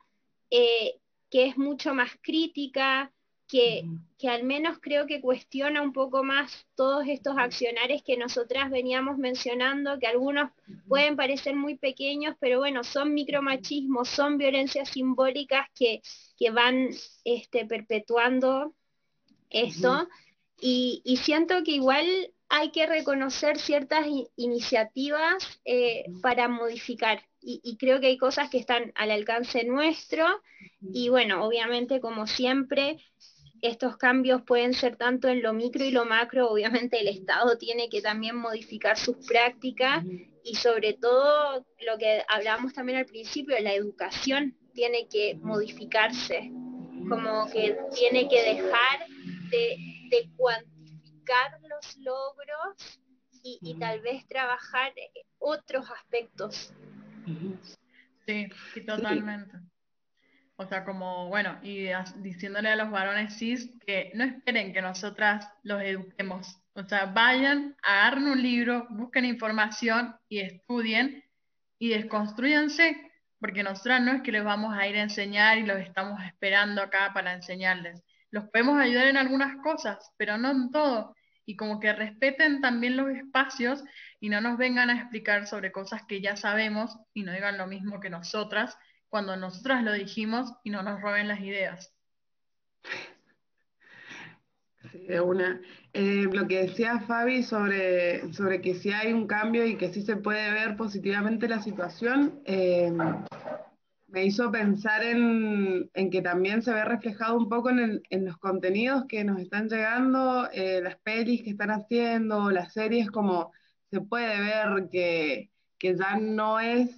eh, que es mucho más crítica, que, al menos creo que cuestiona un poco más todos estos accionarios que nosotras veníamos mencionando, que algunos pueden parecer muy pequeños, pero bueno, son micromachismos, son violencias simbólicas que, van este, perpetuando esto. Y, y, siento que igual hay que reconocer ciertas iniciativas eh, para modificar. y, creo que hay cosas que están al alcance nuestro. Y bueno, obviamente, como siempre, estos cambios pueden ser tanto en lo micro y lo macro, obviamente el Estado tiene que también modificar sus prácticas y sobre todo lo que hablábamos también al principio, la educación tiene que modificarse, como que tiene que dejar de, cuantificar los logros y, tal vez trabajar otros aspectos. Sí, sí, totalmente. O sea, como, bueno, y diciéndole a los varones cis que no esperen que nosotras los eduquemos. O sea, vayan, agarren un libro, busquen información y estudien y desconstruyanse, porque nosotras no es que les vamos a ir a enseñar y los estamos esperando acá para enseñarles. Los podemos ayudar en algunas cosas, pero no en todo. Y como que respeten también los espacios y no nos vengan a explicar sobre cosas que ya sabemos y no digan lo mismo que nosotras cuando nosotras lo dijimos y no nos roben las ideas. Sí, de una. Eh, lo que decía Fabi sobre, sobre que si hay un cambio y que sí se puede ver positivamente la situación, eh, me hizo pensar en, que también se ve reflejado un poco en, los contenidos que nos están llegando, eh, las pelis que están haciendo, las series, como se puede ver que, que ya no es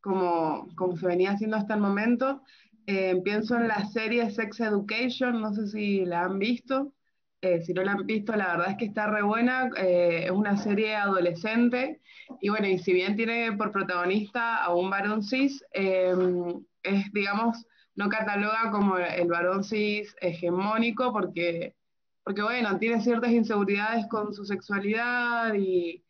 como, como se venía haciendo hasta el momento. Eh, pienso en la serie Sex Education, no sé si la han visto. Eh, si no la han visto, la verdad es que está re buena. Eh, es una serie adolescente. Y bueno, y si bien tiene por protagonista a un varón cis, es, digamos, no cataloga como el varón cis hegemónico porque, porque bueno, tiene ciertas inseguridades con su sexualidad y,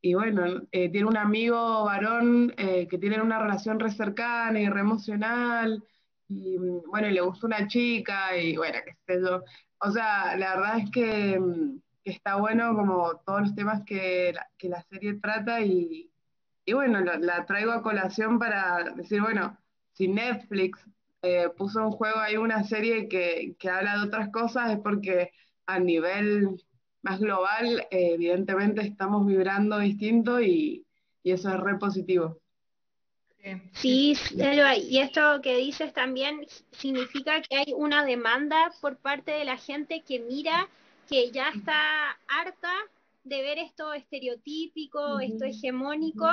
y bueno, eh, tiene un amigo varón eh, que tiene una relación re cercana y re emocional, y mm, bueno, y le gusta una chica, y bueno, qué sé yo. O sea, la verdad es que, mm, está bueno como todos los temas que la, serie trata, y, bueno, la, traigo a colación para decir, bueno, si Netflix eh, puso un juego ahí, una serie que, que habla de otras cosas, es porque a nivel más global, eh, evidentemente estamos vibrando distinto y, eso es re positivo. Sí, y esto que dices también significa que hay una demanda por parte de la gente que mira que ya está harta de ver esto estereotípico, esto hegemónico,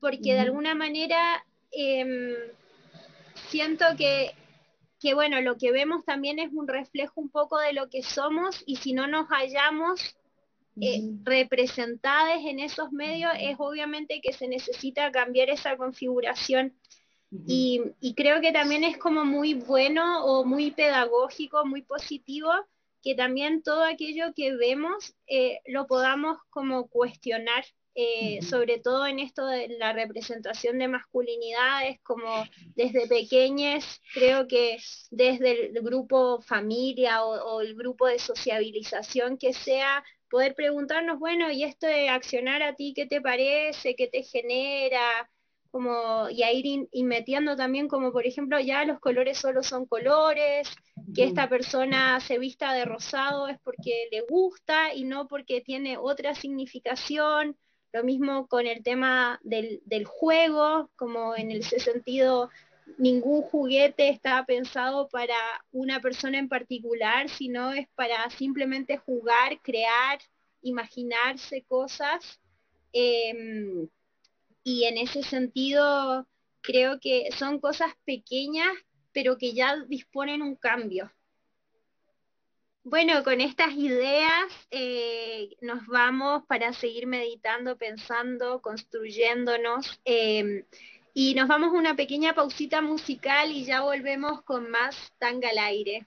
porque de alguna manera em, siento que que bueno, lo que vemos también es un reflejo un poco de lo que somos y si no nos hallamos eh, representadas en esos medios, es obviamente que se necesita cambiar esa configuración. y, creo que también es como muy bueno o muy pedagógico, muy positivo, que también todo aquello que vemos eh, lo podamos como cuestionar eh, sobre todo en esto de la representación de masculinidades, como desde pequeñas, creo que desde el grupo familia o, el grupo de sociabilización que sea, poder preguntarnos, bueno, y esto de accionar a ti, ¿qué te parece? ¿Qué te genera? Como, y a ir metiendo también como por ejemplo ya los colores solo son colores, que esta persona se vista de rosado es porque le gusta y no porque tiene otra significación, lo mismo con el tema del, juego, como en ese sentido ningún juguete está pensado para una persona en particular, sino es para simplemente jugar, crear, imaginarse cosas. Em, y en ese sentido creo que son cosas pequeñas, pero que ya disponen un cambio. Bueno, con estas ideas eh, nos vamos para seguir meditando, pensando, construyéndonos. Em, y nos vamos a una pequeña pausita musical y ya volvemos con más tanga al aire.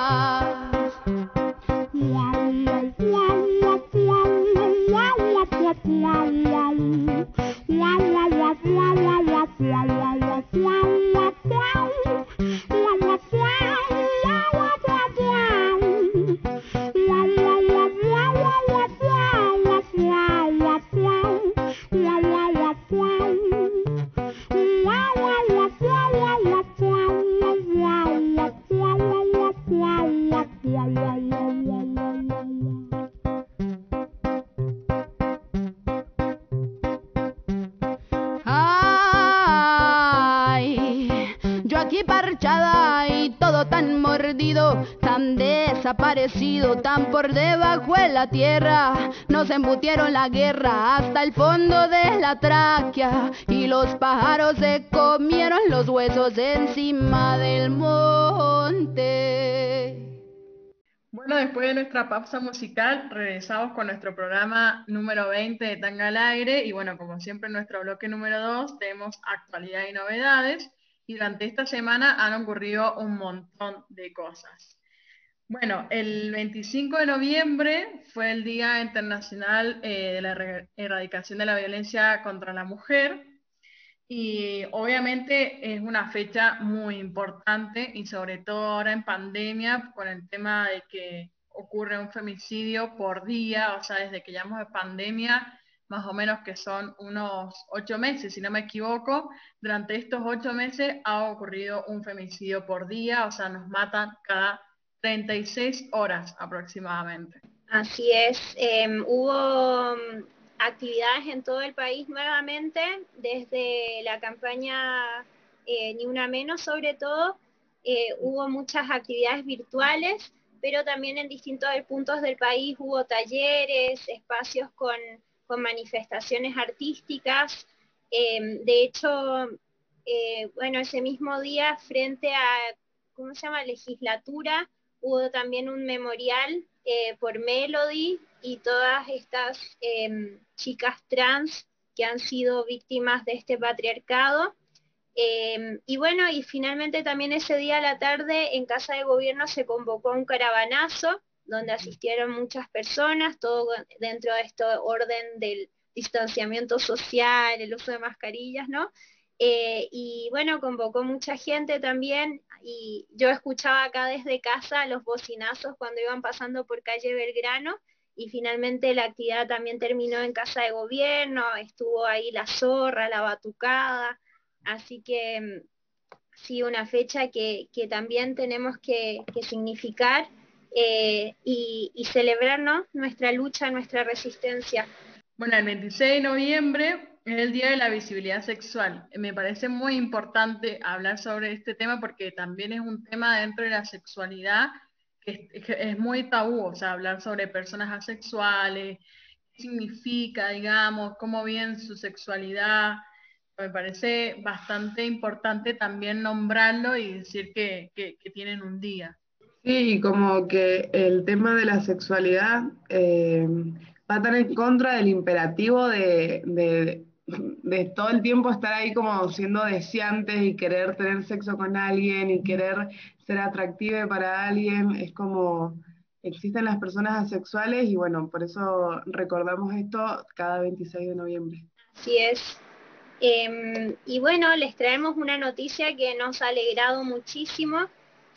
Tan por debajo de la tierra. Nos embutieron la guerra hasta el fondo de la tráquea y los pájaros se comieron los huesos encima del monte. Bueno, después de nuestra pausa musical, regresamos con nuestro programa número 20 de Tanga al Aire. Y bueno, como siempre, en nuestro bloque número 2 tenemos actualidad y novedades. Y durante esta semana han ocurrido un montón de cosas. Bueno, el 25 de noviembre fue el Día Internacional eh, de la Erradicación de la Violencia contra la Mujer. Y obviamente es una fecha muy importante y sobre todo ahora en pandemia con el tema de que ocurre un femicidio por día, o sea, desde que llamamos de pandemia, más o menos que son unos ocho meses, si no me equivoco, durante estos ocho meses ha ocurrido un femicidio por día, o sea, nos matan cada 36 horas aproximadamente. Así es, em, hubo mm, actividades en todo el país nuevamente, desde la campaña eh, Ni Una Menos sobre todo, eh, hubo muchas actividades virtuales, pero también en distintos puntos del país hubo talleres, espacios con, con manifestaciones artísticas. Em, de hecho, eh, bueno, ese mismo día frente a, ¿cómo se llama?, legislatura, hubo también un memorial eh, por Melody y todas estas em, chicas trans que han sido víctimas de este patriarcado. Em, y bueno, y finalmente también ese día a la tarde en Casa de Gobierno se convocó un caravanazo donde asistieron muchas personas, todo dentro de este orden del distanciamiento social, el uso de mascarillas, ¿no? Eh, y bueno, convocó mucha gente también y yo escuchaba acá desde casa los bocinazos cuando iban pasando por calle Belgrano y finalmente la actividad también terminó en casa de gobierno, estuvo ahí la zorra, la batucada, así que sí, una fecha que, también tenemos que, significar eh, y, y celebrar nuestra lucha, nuestra resistencia. Bueno, el 26 de noviembre es el Día de la Visibilidad Sexual. Me parece muy importante hablar sobre este tema porque también es un tema dentro de la sexualidad que es, muy tabú, o sea, hablar sobre personas asexuales, significa, digamos, cómo viene su sexualidad. Me parece bastante importante también nombrarlo y decir que, tienen un día. Sí, como que el tema de la sexualidad eh, va a estar en contra del imperativo de, de todo el tiempo estar ahí como siendo deseantes y querer tener sexo con alguien y querer ser atractive para alguien, es como existen las personas asexuales y bueno, por eso recordamos esto cada 26 de noviembre. Así es. Em, y bueno, les traemos una noticia que nos ha alegrado muchísimo.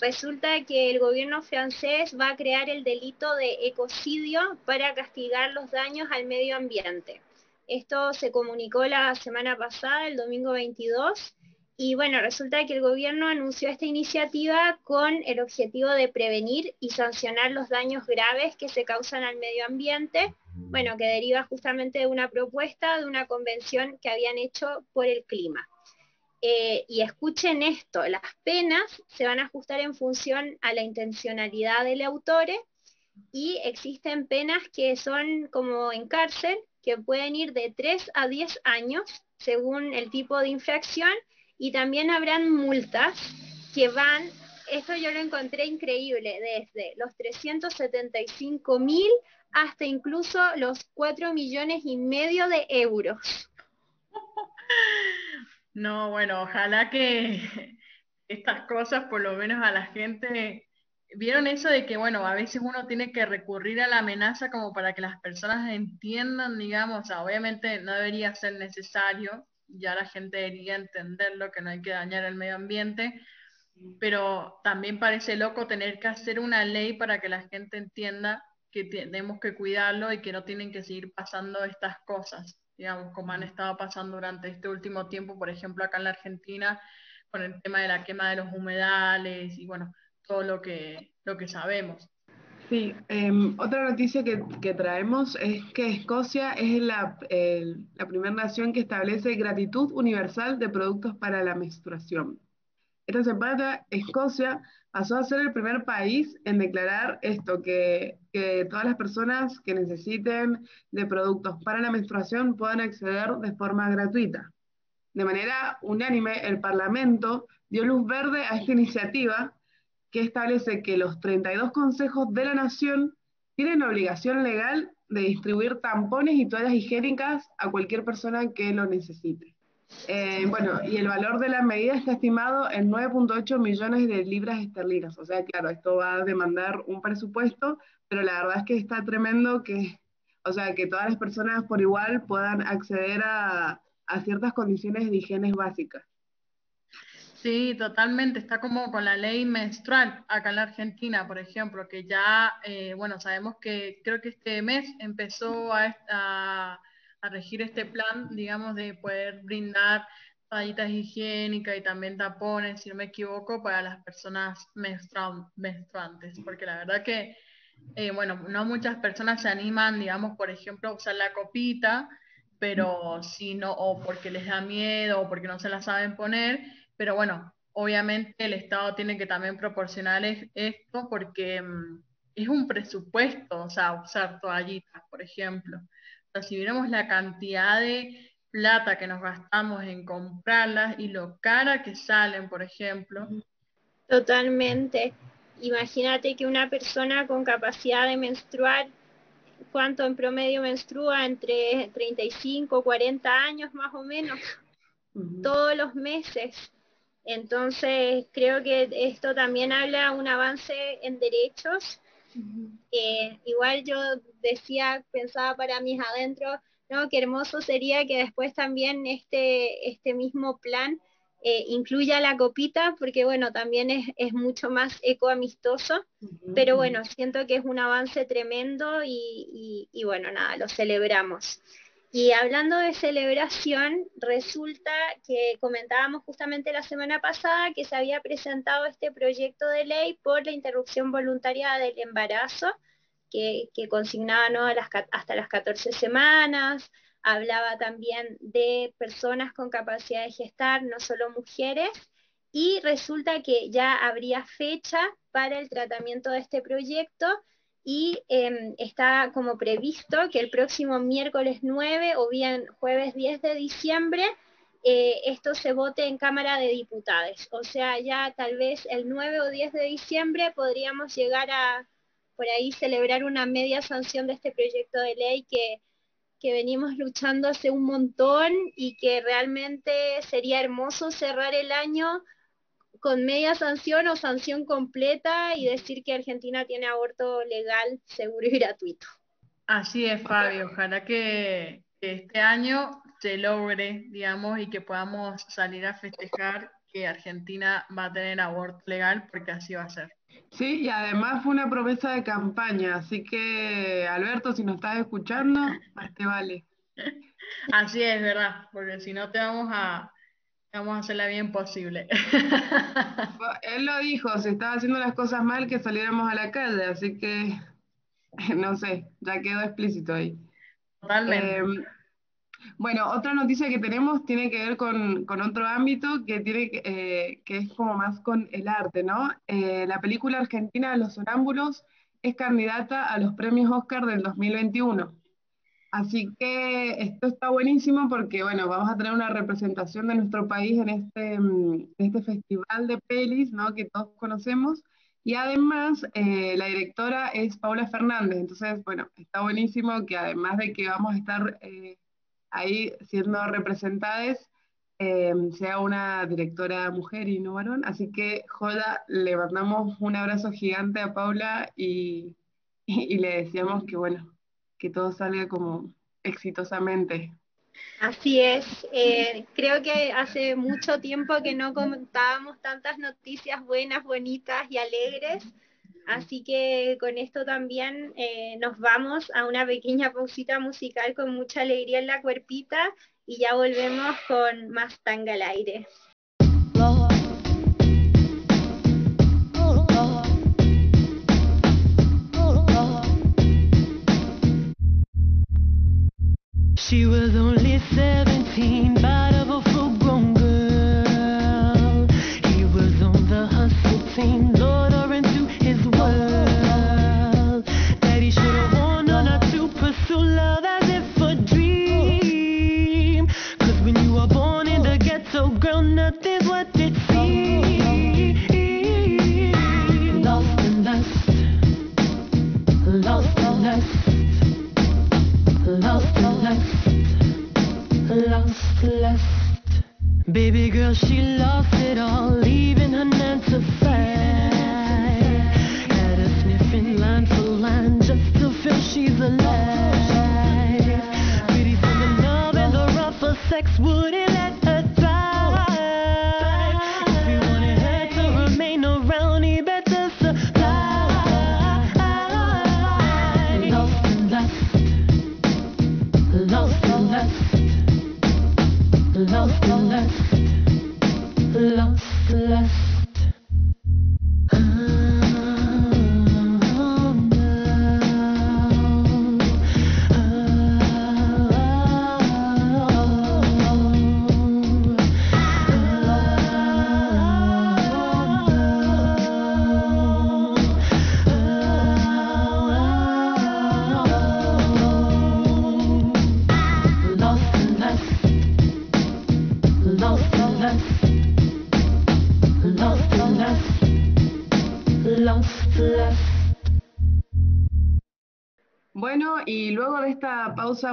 Resulta que el gobierno francés va a crear el delito de ecocidio para castigar los daños al medio ambiente. Esto se comunicó la semana pasada, el domingo 22, y bueno, resulta que el gobierno anunció esta iniciativa con el objetivo de prevenir y sancionar los daños graves que se causan al medio ambiente, bueno, que deriva justamente de una propuesta de una convención que habían hecho por el clima. Eh, y escuchen esto, las penas se van a ajustar en función a la intencionalidad del autor y existen penas que son como en cárcel que pueden ir de 3 a 10 años según el tipo de infracción y también habrán multas que van, esto yo lo encontré increíble, desde los 375 mil hasta incluso los 4 millones y medio de euros. No, bueno, ojalá que estas cosas por lo menos a la gente vieron eso de que, bueno, a veces uno tiene que recurrir a la amenaza como para que las personas entiendan, digamos, obviamente no debería ser necesario, ya la gente debería entenderlo, que no hay que dañar el medio ambiente, pero también parece loco tener que hacer una ley para que la gente entienda que tenemos que cuidarlo y que no tienen que seguir pasando estas cosas, digamos, como han estado pasando durante este último tiempo, por ejemplo, acá en la Argentina, con el tema de la quema de los humedales y bueno, todo lo que, lo que sabemos. Sí, em, otra noticia que, traemos es que Escocia es la, la primera nación que establece gratitud universal de productos para la menstruación. Esta semana Escocia pasó a ser el primer país en declarar esto, que, que todas las personas que necesiten de productos para la menstruación puedan acceder de forma gratuita. De manera unánime, el Parlamento dio luz verde a esta iniciativa que establece que los 32 consejos de la nación tienen obligación legal de distribuir tampones y toallas higiénicas a cualquier persona que lo necesite. Eh, bueno, y el valor de la medida está estimado en 9.8 millones de libras esterlinas. O sea, claro, esto va a demandar un presupuesto, pero la verdad es que está tremendo que, o sea, que todas las personas por igual puedan acceder a, a ciertas condiciones de higiene básicas. Sí, totalmente. Está como con la ley menstrual acá en la Argentina, por ejemplo, que ya, eh, bueno, sabemos que creo que este mes empezó a, regir este plan, digamos, de poder brindar toallitas higiénicas y también tapones, si no me equivoco, para las personas menstruantes, porque la verdad que, eh, bueno, no muchas personas se animan, digamos, por ejemplo, a usar la copita, pero si no, o porque les da miedo, o porque no se la saben poner, pero bueno, obviamente el Estado tiene que también proporcionar esto porque mm, es un presupuesto, o sea, usar toallitas, por ejemplo. O sea, si viéramos la cantidad de plata que nos gastamos en comprarlas y lo cara que salen, por ejemplo. Totalmente. Imagínate que una persona con capacidad de menstruar, ¿cuánto en promedio menstrua? Entre 35, 40 años más o menos, todos los meses. Entonces, creo que esto también habla un avance en derechos. Eh, igual yo decía, pensaba para mis adentros, ¿no? Qué hermoso sería que después también este, este mismo plan eh, incluya la copita, porque bueno, también es, mucho más ecoamistoso, pero bueno, siento que es un avance tremendo y bueno, nada, lo celebramos. Y hablando de celebración, resulta que comentábamos justamente la semana pasada que se había presentado este proyecto de ley por la interrupción voluntaria del embarazo, que, consignaba hasta las 14 semanas, hablaba también de personas con capacidad de gestar, no solo mujeres, y resulta que ya habría fecha para el tratamiento de este proyecto y em, está como previsto que el próximo miércoles 9 o bien jueves 10 de diciembre eh, esto se vote en Cámara de Diputados. O sea, ya tal vez el 9 o 10 de diciembre podríamos llegar a por ahí celebrar una media sanción de este proyecto de ley que, que venimos luchando hace un montón y que realmente sería hermoso cerrar el año con media sanción o sanción completa y decir que Argentina tiene aborto legal, seguro y gratuito. Así es, Fabio. Ojalá que, este año se logre, digamos, y que podamos salir a festejar que Argentina va a tener aborto legal, porque así va a ser. Sí, y además fue una promesa de campaña, así que Alberto, si nos estás escuchando, más te vale. Así es, ¿verdad? Porque si no te vamos a, Vamos a hacerla bien posible. Él lo dijo, si estaba haciendo las cosas mal, que saliéramos a la calle, así que no sé, ya quedó explícito ahí. Totalmente. Em, bueno, otra noticia que tenemos tiene que ver con, otro ámbito que, tiene, eh, que es como más con el arte, ¿no? Eh, la película argentina Los Sonámbulos es candidata a los premios Oscar del 2021. Así que esto está buenísimo porque, bueno, vamos a tener una representación de nuestro país en este, mm, este festival de pelis, ¿no? Que todos conocemos. Y además, eh, la directora es Paula Fernández. Entonces, bueno, está buenísimo que además de que vamos a estar eh, ahí siendo representadas, eh, sea una directora mujer y no varón. Así que, Joda, le mandamos un abrazo gigante a Paula y, y le decíamos que, bueno, que todo salga como exitosamente. Así es, eh, creo que hace mucho tiempo que no contábamos tantas noticias buenas, bonitas y alegres, así que con esto también eh, nos vamos a una pequeña pausita musical con mucha alegría en la cuerpita y ya volvemos con más tanga al aire. She was only 17, but Baby girl, she lost it all, leaving her nine to five. Had her sniffing line for line just to feel she's alive. Pretty for the love and the rougher sex wouldn't let y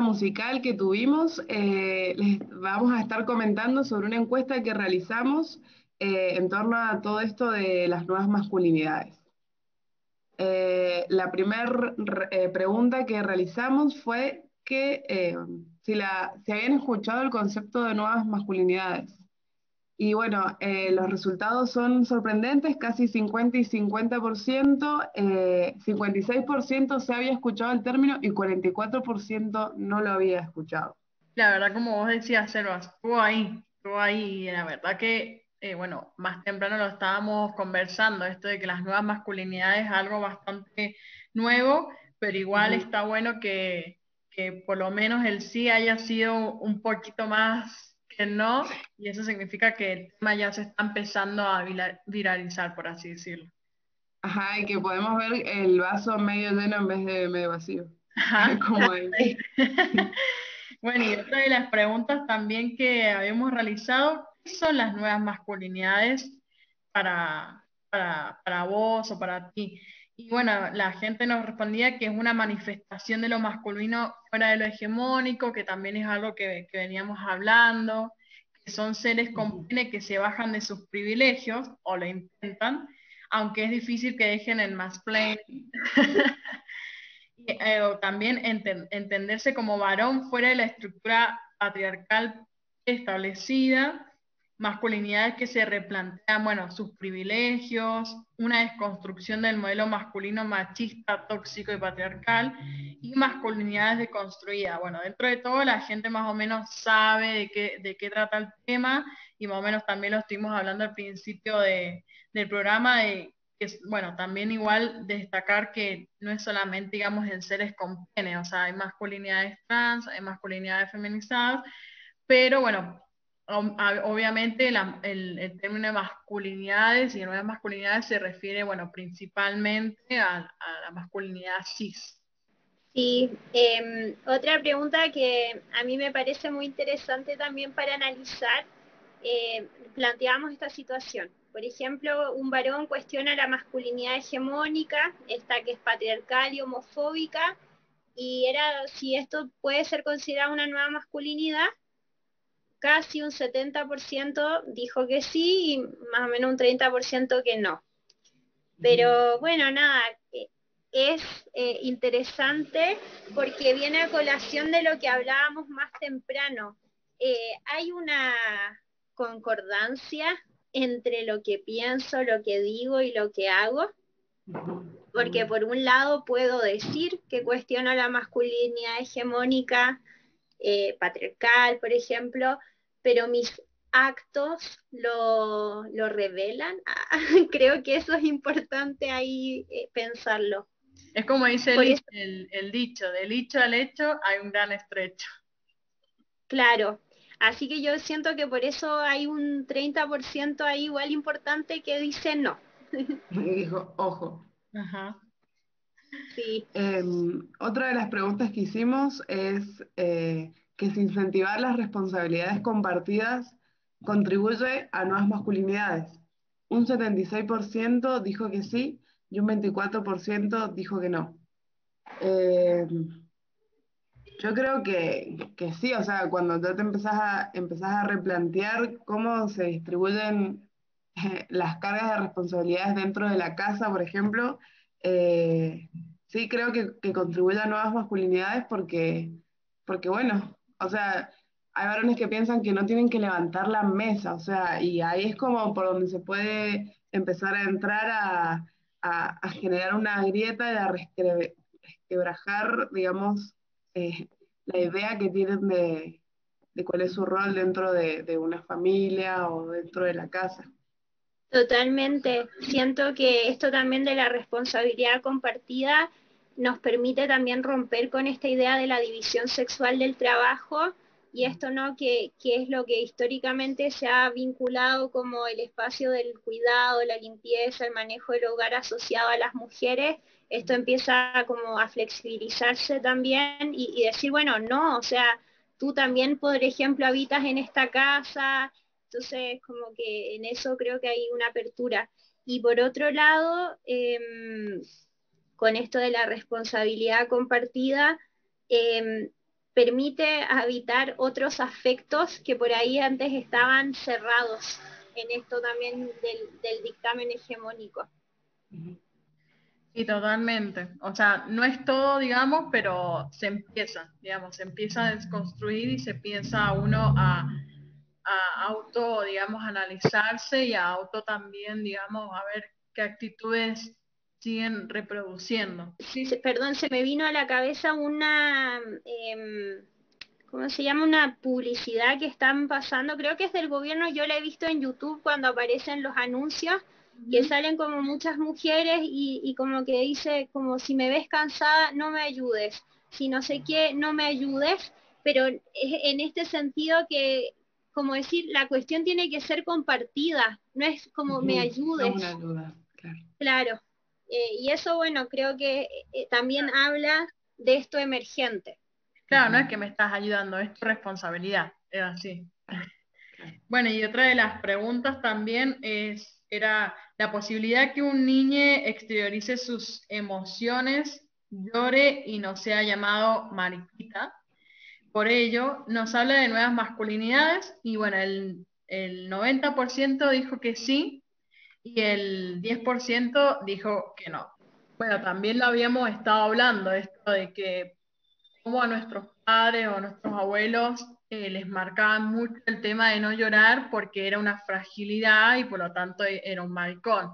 musical que tuvimos, eh, les vamos a estar comentando sobre una encuesta que realizamos eh, en torno a todo esto de las nuevas masculinidades. Eh, la primera pregunta que realizamos fue que si, la, si habían escuchado el concepto de nuevas masculinidades. Y bueno, eh, los resultados son sorprendentes, casi 50 y 50%, 56% eh, se había escuchado el término y 44% no lo había escuchado. La verdad, como vos decías, Selvas, estuvo ahí, estuvo ahí, y la verdad que, eh, bueno, más temprano lo estábamos conversando, esto de que las nuevas masculinidades es algo bastante nuevo, pero igual está bueno que, que por lo menos el sí haya sido un poquito más no, y eso significa que el tema ya se está empezando a viralizar, por así decirlo. Ajá, y que podemos ver el vaso medio lleno en vez de medio vacío. Ajá. Como bueno, y otra de las preguntas también que habíamos realizado, ¿qué son las nuevas masculinidades para, para, para vos o para ti? Y bueno, la gente nos respondía que es una manifestación de lo masculino fuera de lo hegemónico, que también es algo que, que veníamos hablando, que son seres con que se bajan de sus privilegios o lo intentan, aunque es difícil que dejen el mansplaining. eh, o también entenderse como varón fuera de la estructura patriarcal establecida, masculinidades que se replantean, bueno, sus privilegios, una desconstrucción del modelo masculino machista, tóxico y patriarcal, y masculinidades deconstruidas. Bueno, dentro de todo la gente más o menos sabe de qué, de qué trata el tema, y más o menos también lo estuvimos hablando al principio de, del programa de bueno, también igual destacar que no es solamente, digamos, en seres con pene, o sea, hay masculinidades trans, hay masculinidades feminizadas, pero bueno, obviamente el, término de masculinidades y nuevas masculinidades se refiere, bueno, principalmente a, la masculinidad cis. Sí, em, otra pregunta que a mí me parece muy interesante también para analizar, eh, planteamos esta situación. Por ejemplo, un varón cuestiona la masculinidad hegemónica, esta que es patriarcal y homofóbica, y era si esto puede ser considerado una nueva masculinidad. Casi un 70% dijo que sí y más o menos un 30% que no. Pero bueno, nada, eh, es eh, interesante porque viene a colación de lo que hablábamos más temprano. Eh, hay una concordancia entre lo que pienso, lo que digo y lo que hago. Porque por un lado puedo decir que cuestiono la masculinidad hegemónica, eh, patriarcal, por ejemplo, pero mis actos lo, revelan. Creo que eso es importante ahí eh, pensarlo. Es como dice el, el, dicho, del dicho al hecho hay un gran estrecho. Claro, Así que yo siento que por eso hay un 30% ahí igual importante que dice no. Dijo, ojo. Sí. Em, otra de las preguntas que hicimos es eh, que si incentivar las responsabilidades compartidas contribuye a nuevas masculinidades. Un 76% dijo que sí y un 24% dijo que no. Em, yo creo que, sí, o sea, cuando tú te empezás a, empezás a replantear cómo se distribuyen eh, las cargas de responsabilidades dentro de la casa, por ejemplo, eh, sí creo que, que, contribuye a nuevas masculinidades porque, porque, bueno, o sea, hay varones que piensan que no tienen que levantar la mesa, o sea, y ahí es como por donde se puede empezar a entrar a, generar una grieta y a resquebrajar, digamos, eh, la idea que tienen de, cuál es su rol dentro de, una familia o dentro de la casa. Totalmente. Siento que esto también de la responsabilidad compartida nos permite también romper con esta idea de la división sexual del trabajo y esto no que, que, es lo que históricamente se ha vinculado como el espacio del cuidado, la limpieza, el manejo del hogar asociado a las mujeres. Esto empieza como a flexibilizarse también y, decir, bueno, no, o sea, tú también, por ejemplo, habitas en esta casa, entonces como que en eso creo que hay una apertura. Y por otro lado, em, con esto de la responsabilidad compartida, em, permite habitar otros afectos que por ahí antes estaban cerrados en esto también del, dictamen hegemónico. Sí, totalmente. O sea, no es todo, digamos, pero se empieza, digamos, se empieza a desconstruir y se empieza uno a, auto, digamos, analizarse y a auto también, digamos, a ver qué actitudes siguen reproduciendo. Sí, perdón, se me vino a la cabeza una, em, ¿cómo se llama? Una publicidad que están pasando, creo que es del gobierno, yo la he visto en YouTube cuando aparecen los anuncios que salen como muchas mujeres y, como que dice, como si me ves cansada, no me ayudes, si no sé qué, no me ayudes, pero en este sentido que, como decir, la cuestión tiene que ser compartida, no es como me ayudes. claro. Claro, Eh, y eso, bueno, creo que eh, también habla de esto emergente. Claro, no es que me estás ayudando, es tu responsabilidad, es así. Bueno, y otra de las preguntas también es, era la posibilidad que un niño exteriorice sus emociones, llore y no sea llamado mariquita. Por ello, nos habla de nuevas masculinidades y bueno, el, el 90% dijo que sí y el 10% dijo que no. Bueno, también lo habíamos estado hablando, esto de que como a nuestros padres o a nuestros abuelos eh, les marcaban mucho el tema de no llorar porque era una fragilidad y por lo tanto e, era un malcón.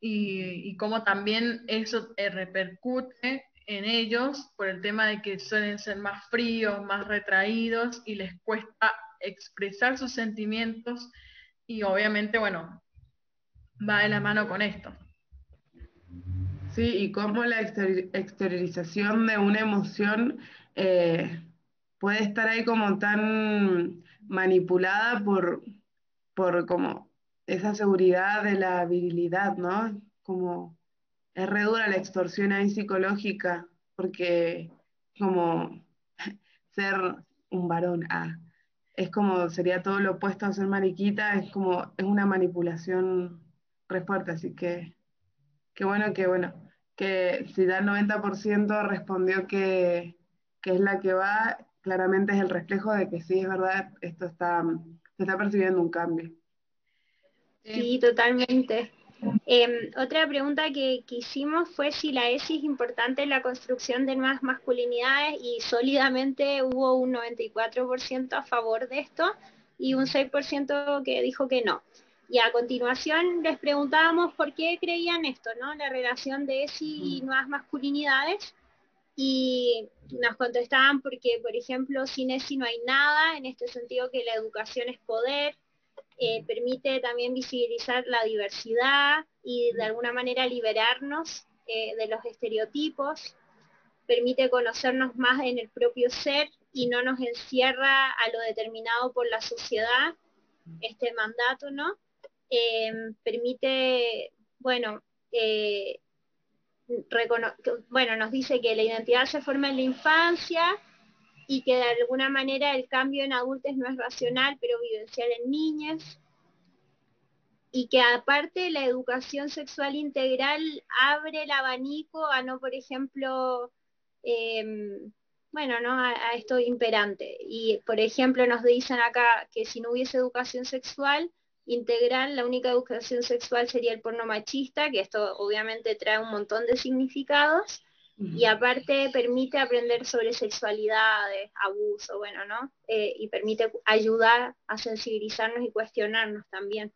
Y, y cómo también eso eh, repercute en ellos por el tema de que suelen ser más fríos, más retraídos y les cuesta expresar sus sentimientos y obviamente, bueno, va de la mano con esto. Sí, y cómo la exteriorización de una emoción eh, puede estar ahí como tan manipulada por, por como esa seguridad de la virilidad, ¿no? Como es re dura la extorsión ahí psicológica, porque como ser un varón, ah, es como, sería todo lo opuesto a ser mariquita, es como, es una manipulación re fuerte, así que, qué bueno, que bueno, que si da el 90% respondió que, que, es la que va, claramente es el reflejo de que sí, es verdad, esto está, se está percibiendo un cambio. Sí, totalmente. Em, otra pregunta que, que, hicimos fue si la ESI es importante en la construcción de nuevas masculinidades y sólidamente hubo un 94% a favor de esto y un 6% que dijo que no. Y a continuación les preguntábamos por qué creían esto, ¿no? La relación de ESI y nuevas masculinidades. Y nos contestaban porque, por ejemplo, sin ESI no hay nada, en este sentido que la educación es poder, eh, permite también visibilizar la diversidad y de alguna manera liberarnos eh, de los estereotipos, permite conocernos más en el propio ser y no nos encierra a lo determinado por la sociedad, este mandato, ¿no? Eh, permite, bueno, bueno, nos dice que la identidad se forma en la infancia, y que de alguna manera el cambio en adultos no es racional, pero vivencial en niñas, y que aparte la educación sexual integral abre el abanico a no, por ejemplo, em, bueno, ¿no? A, esto imperante. Y, por ejemplo, nos dicen acá que si no hubiese educación sexual integral, la única educación sexual sería el porno machista, que esto obviamente trae un montón de significados, y aparte permite aprender sobre sexualidad, abuso, bueno, ¿no? Eh, y permite ayudar a sensibilizarnos y cuestionarnos también.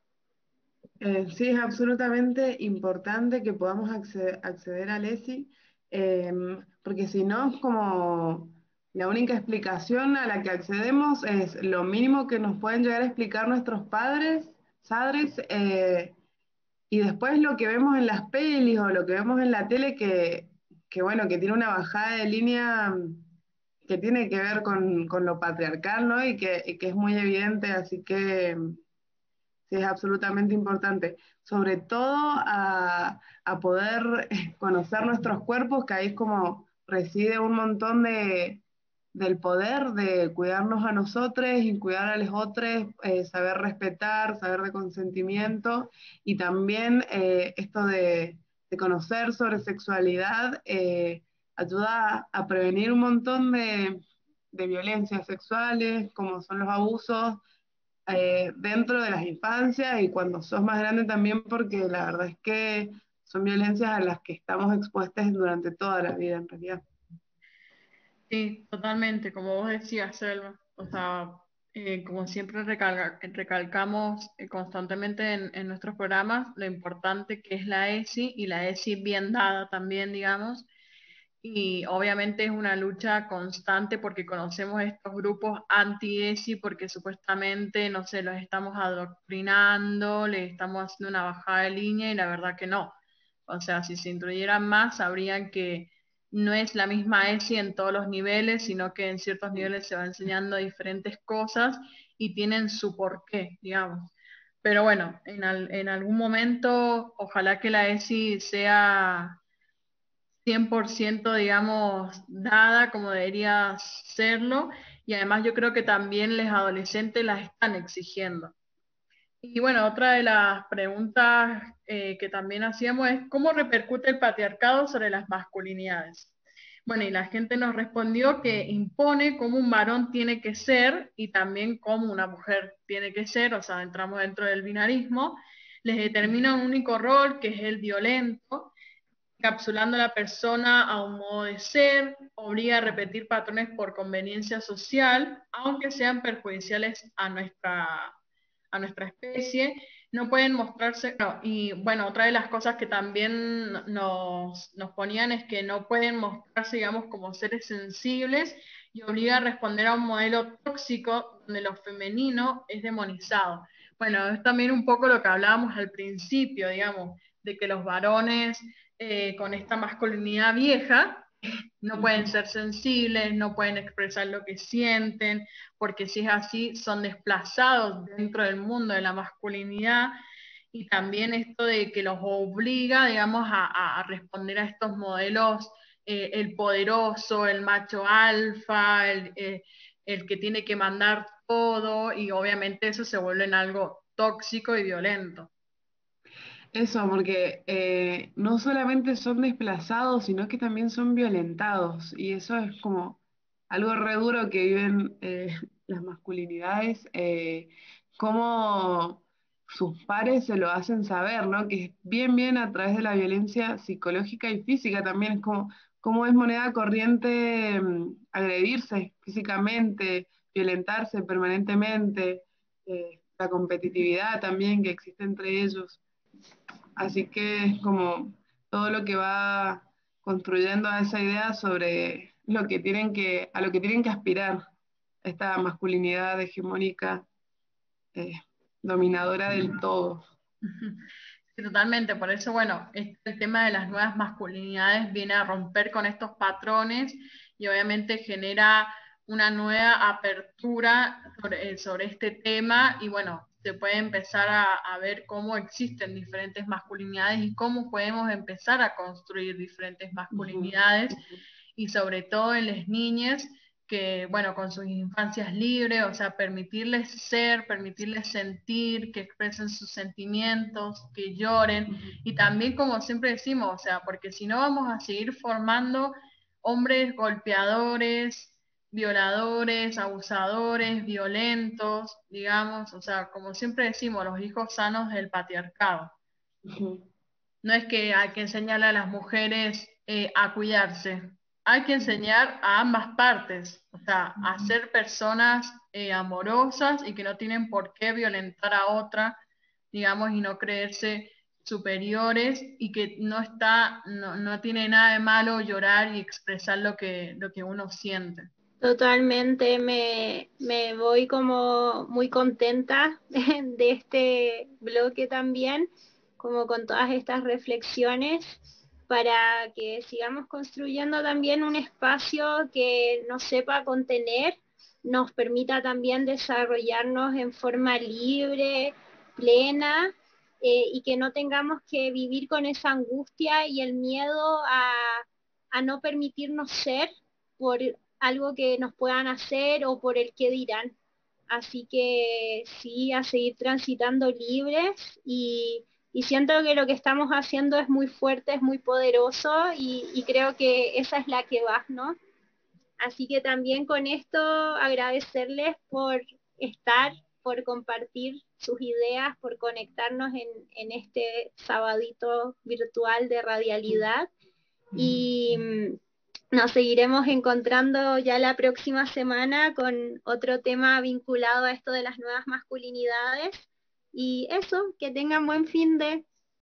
Eh, sí, es absolutamente importante que podamos acceder, a Lesi, em, porque si no es como la única explicación a la que accedemos es lo mínimo que nos pueden llegar a explicar nuestros padres, padres, eh, y después lo que vemos en las pelis o lo que vemos en la tele que que bueno, que tiene una bajada de línea que tiene que ver con, lo patriarcal, ¿no? Y que, es muy evidente, así que sí es absolutamente importante. Sobre todo a, poder conocer nuestros cuerpos, que ahí es como reside un montón de, del poder de cuidarnos a nosotros y cuidar a los otros, eh, saber respetar, saber de consentimiento y también eh, esto de de conocer sobre sexualidad eh, ayuda a, prevenir un montón de, violencias sexuales, como son los abusos dentro de las infancias y cuando sos más grande también, porque la verdad es que son violencias a las que estamos expuestas durante toda la vida en realidad. Sí, totalmente, como vos decías, Selva. O sea, eh, como siempre recalcamos eh, constantemente en, nuestros programas, lo importante que es la ESI y la ESI bien dada también, digamos. Y obviamente es una lucha constante porque conocemos estos grupos anti-ESI porque supuestamente, no sé, los estamos adoctrinando, le estamos haciendo una bajada de línea y la verdad que no. O sea, si se introdujeran más, sabrían que no es la misma ESI en todos los niveles, sino que en ciertos niveles se va enseñando diferentes cosas y tienen su porqué, digamos. pero bueno, en, en algún momento ojalá que la ESI sea 100%, digamos, dada como debería serlo, y además yo creo que también los adolescentes las están exigiendo. Y bueno, otra de las preguntas eh, que también hacíamos es, ¿cómo repercute el patriarcado sobre las masculinidades? Bueno, y la gente nos respondió que impone cómo un varón tiene que ser y también cómo una mujer tiene que ser, o sea, entramos dentro del binarismo, les determina un único rol, que es el violento, encapsulando a la persona a un modo de ser, obliga a repetir patrones por conveniencia social, aunque sean perjudiciales a nuestra a nuestra especie, no pueden mostrarse, y bueno, otra de las cosas que también nos, nos ponían es que no pueden mostrarse, digamos, como seres sensibles y obliga a responder a un modelo tóxico donde lo femenino es demonizado. Bueno, es también un poco lo que hablábamos al principio, digamos, de que los varones eh, con esta masculinidad vieja no pueden ser sensibles, no pueden expresar lo que sienten, porque si es así, son desplazados dentro del mundo de la masculinidad. Y también esto de que los obliga, digamos, a, responder a estos modelos, eh, el poderoso, el macho alfa, eh, el, que tiene que mandar todo, y obviamente eso se vuelve en algo tóxico y violento. Eso, porque eh, no solamente son desplazados, sino que también son violentados. Y eso es como algo re duro que viven eh, las masculinidades, eh, como sus pares se lo hacen saber, ¿no? Que es bien, bien a través de la violencia psicológica y física también. Es como, como es moneda corriente mm, agredirse físicamente, violentarse permanentemente, la competitividad también que existe entre ellos. Así que es como todo lo que va construyendo a esa idea sobre lo que tienen que, a lo que tienen que aspirar esta masculinidad hegemónica eh, dominadora del todo. Sí, totalmente, por eso, bueno, este, el tema de las nuevas masculinidades viene a romper con estos patrones y obviamente genera una nueva apertura sobre, sobre este tema. Y bueno, se puede empezar a, ver cómo existen diferentes masculinidades y cómo podemos empezar a construir diferentes masculinidades y sobre todo en las niñas que, bueno, con sus infancias libres, o sea, permitirles ser, permitirles sentir, que expresen sus sentimientos, que lloren. Y también, como siempre decimos, o sea, porque si no vamos a seguir formando hombres golpeadores, violadores, abusadores, violentos, digamos, o sea, como siempre decimos, los hijos sanos del patriarcado. No es que hay que enseñarle a las mujeres eh, a cuidarse, hay que enseñar a ambas partes, o sea, a ser personas eh, amorosas y que no tienen por qué violentar a otra, digamos, y no creerse superiores y que no está, no, no tiene nada de malo llorar y expresar lo que, lo que uno siente. Totalmente, me, voy como muy contenta de este bloque también, como con todas estas reflexiones, para que sigamos construyendo también un espacio que nos sepa contener, nos permita también desarrollarnos en forma libre, plena, eh, y que no tengamos que vivir con esa angustia y el miedo a, a no permitirnos ser por algo que nos puedan hacer o por el que dirán. Así que sí, a seguir transitando libres y, siento que lo que estamos haciendo es muy fuerte, es muy poderoso y, creo que esa es la que va, ¿no? Así que también con esto agradecerles por estar, por compartir sus ideas, por conectarnos en, en este sabadito virtual de radialidad. Y nos seguiremos encontrando ya la próxima semana con otro tema vinculado a esto de las nuevas masculinidades. Y eso, que tengan buen fin de...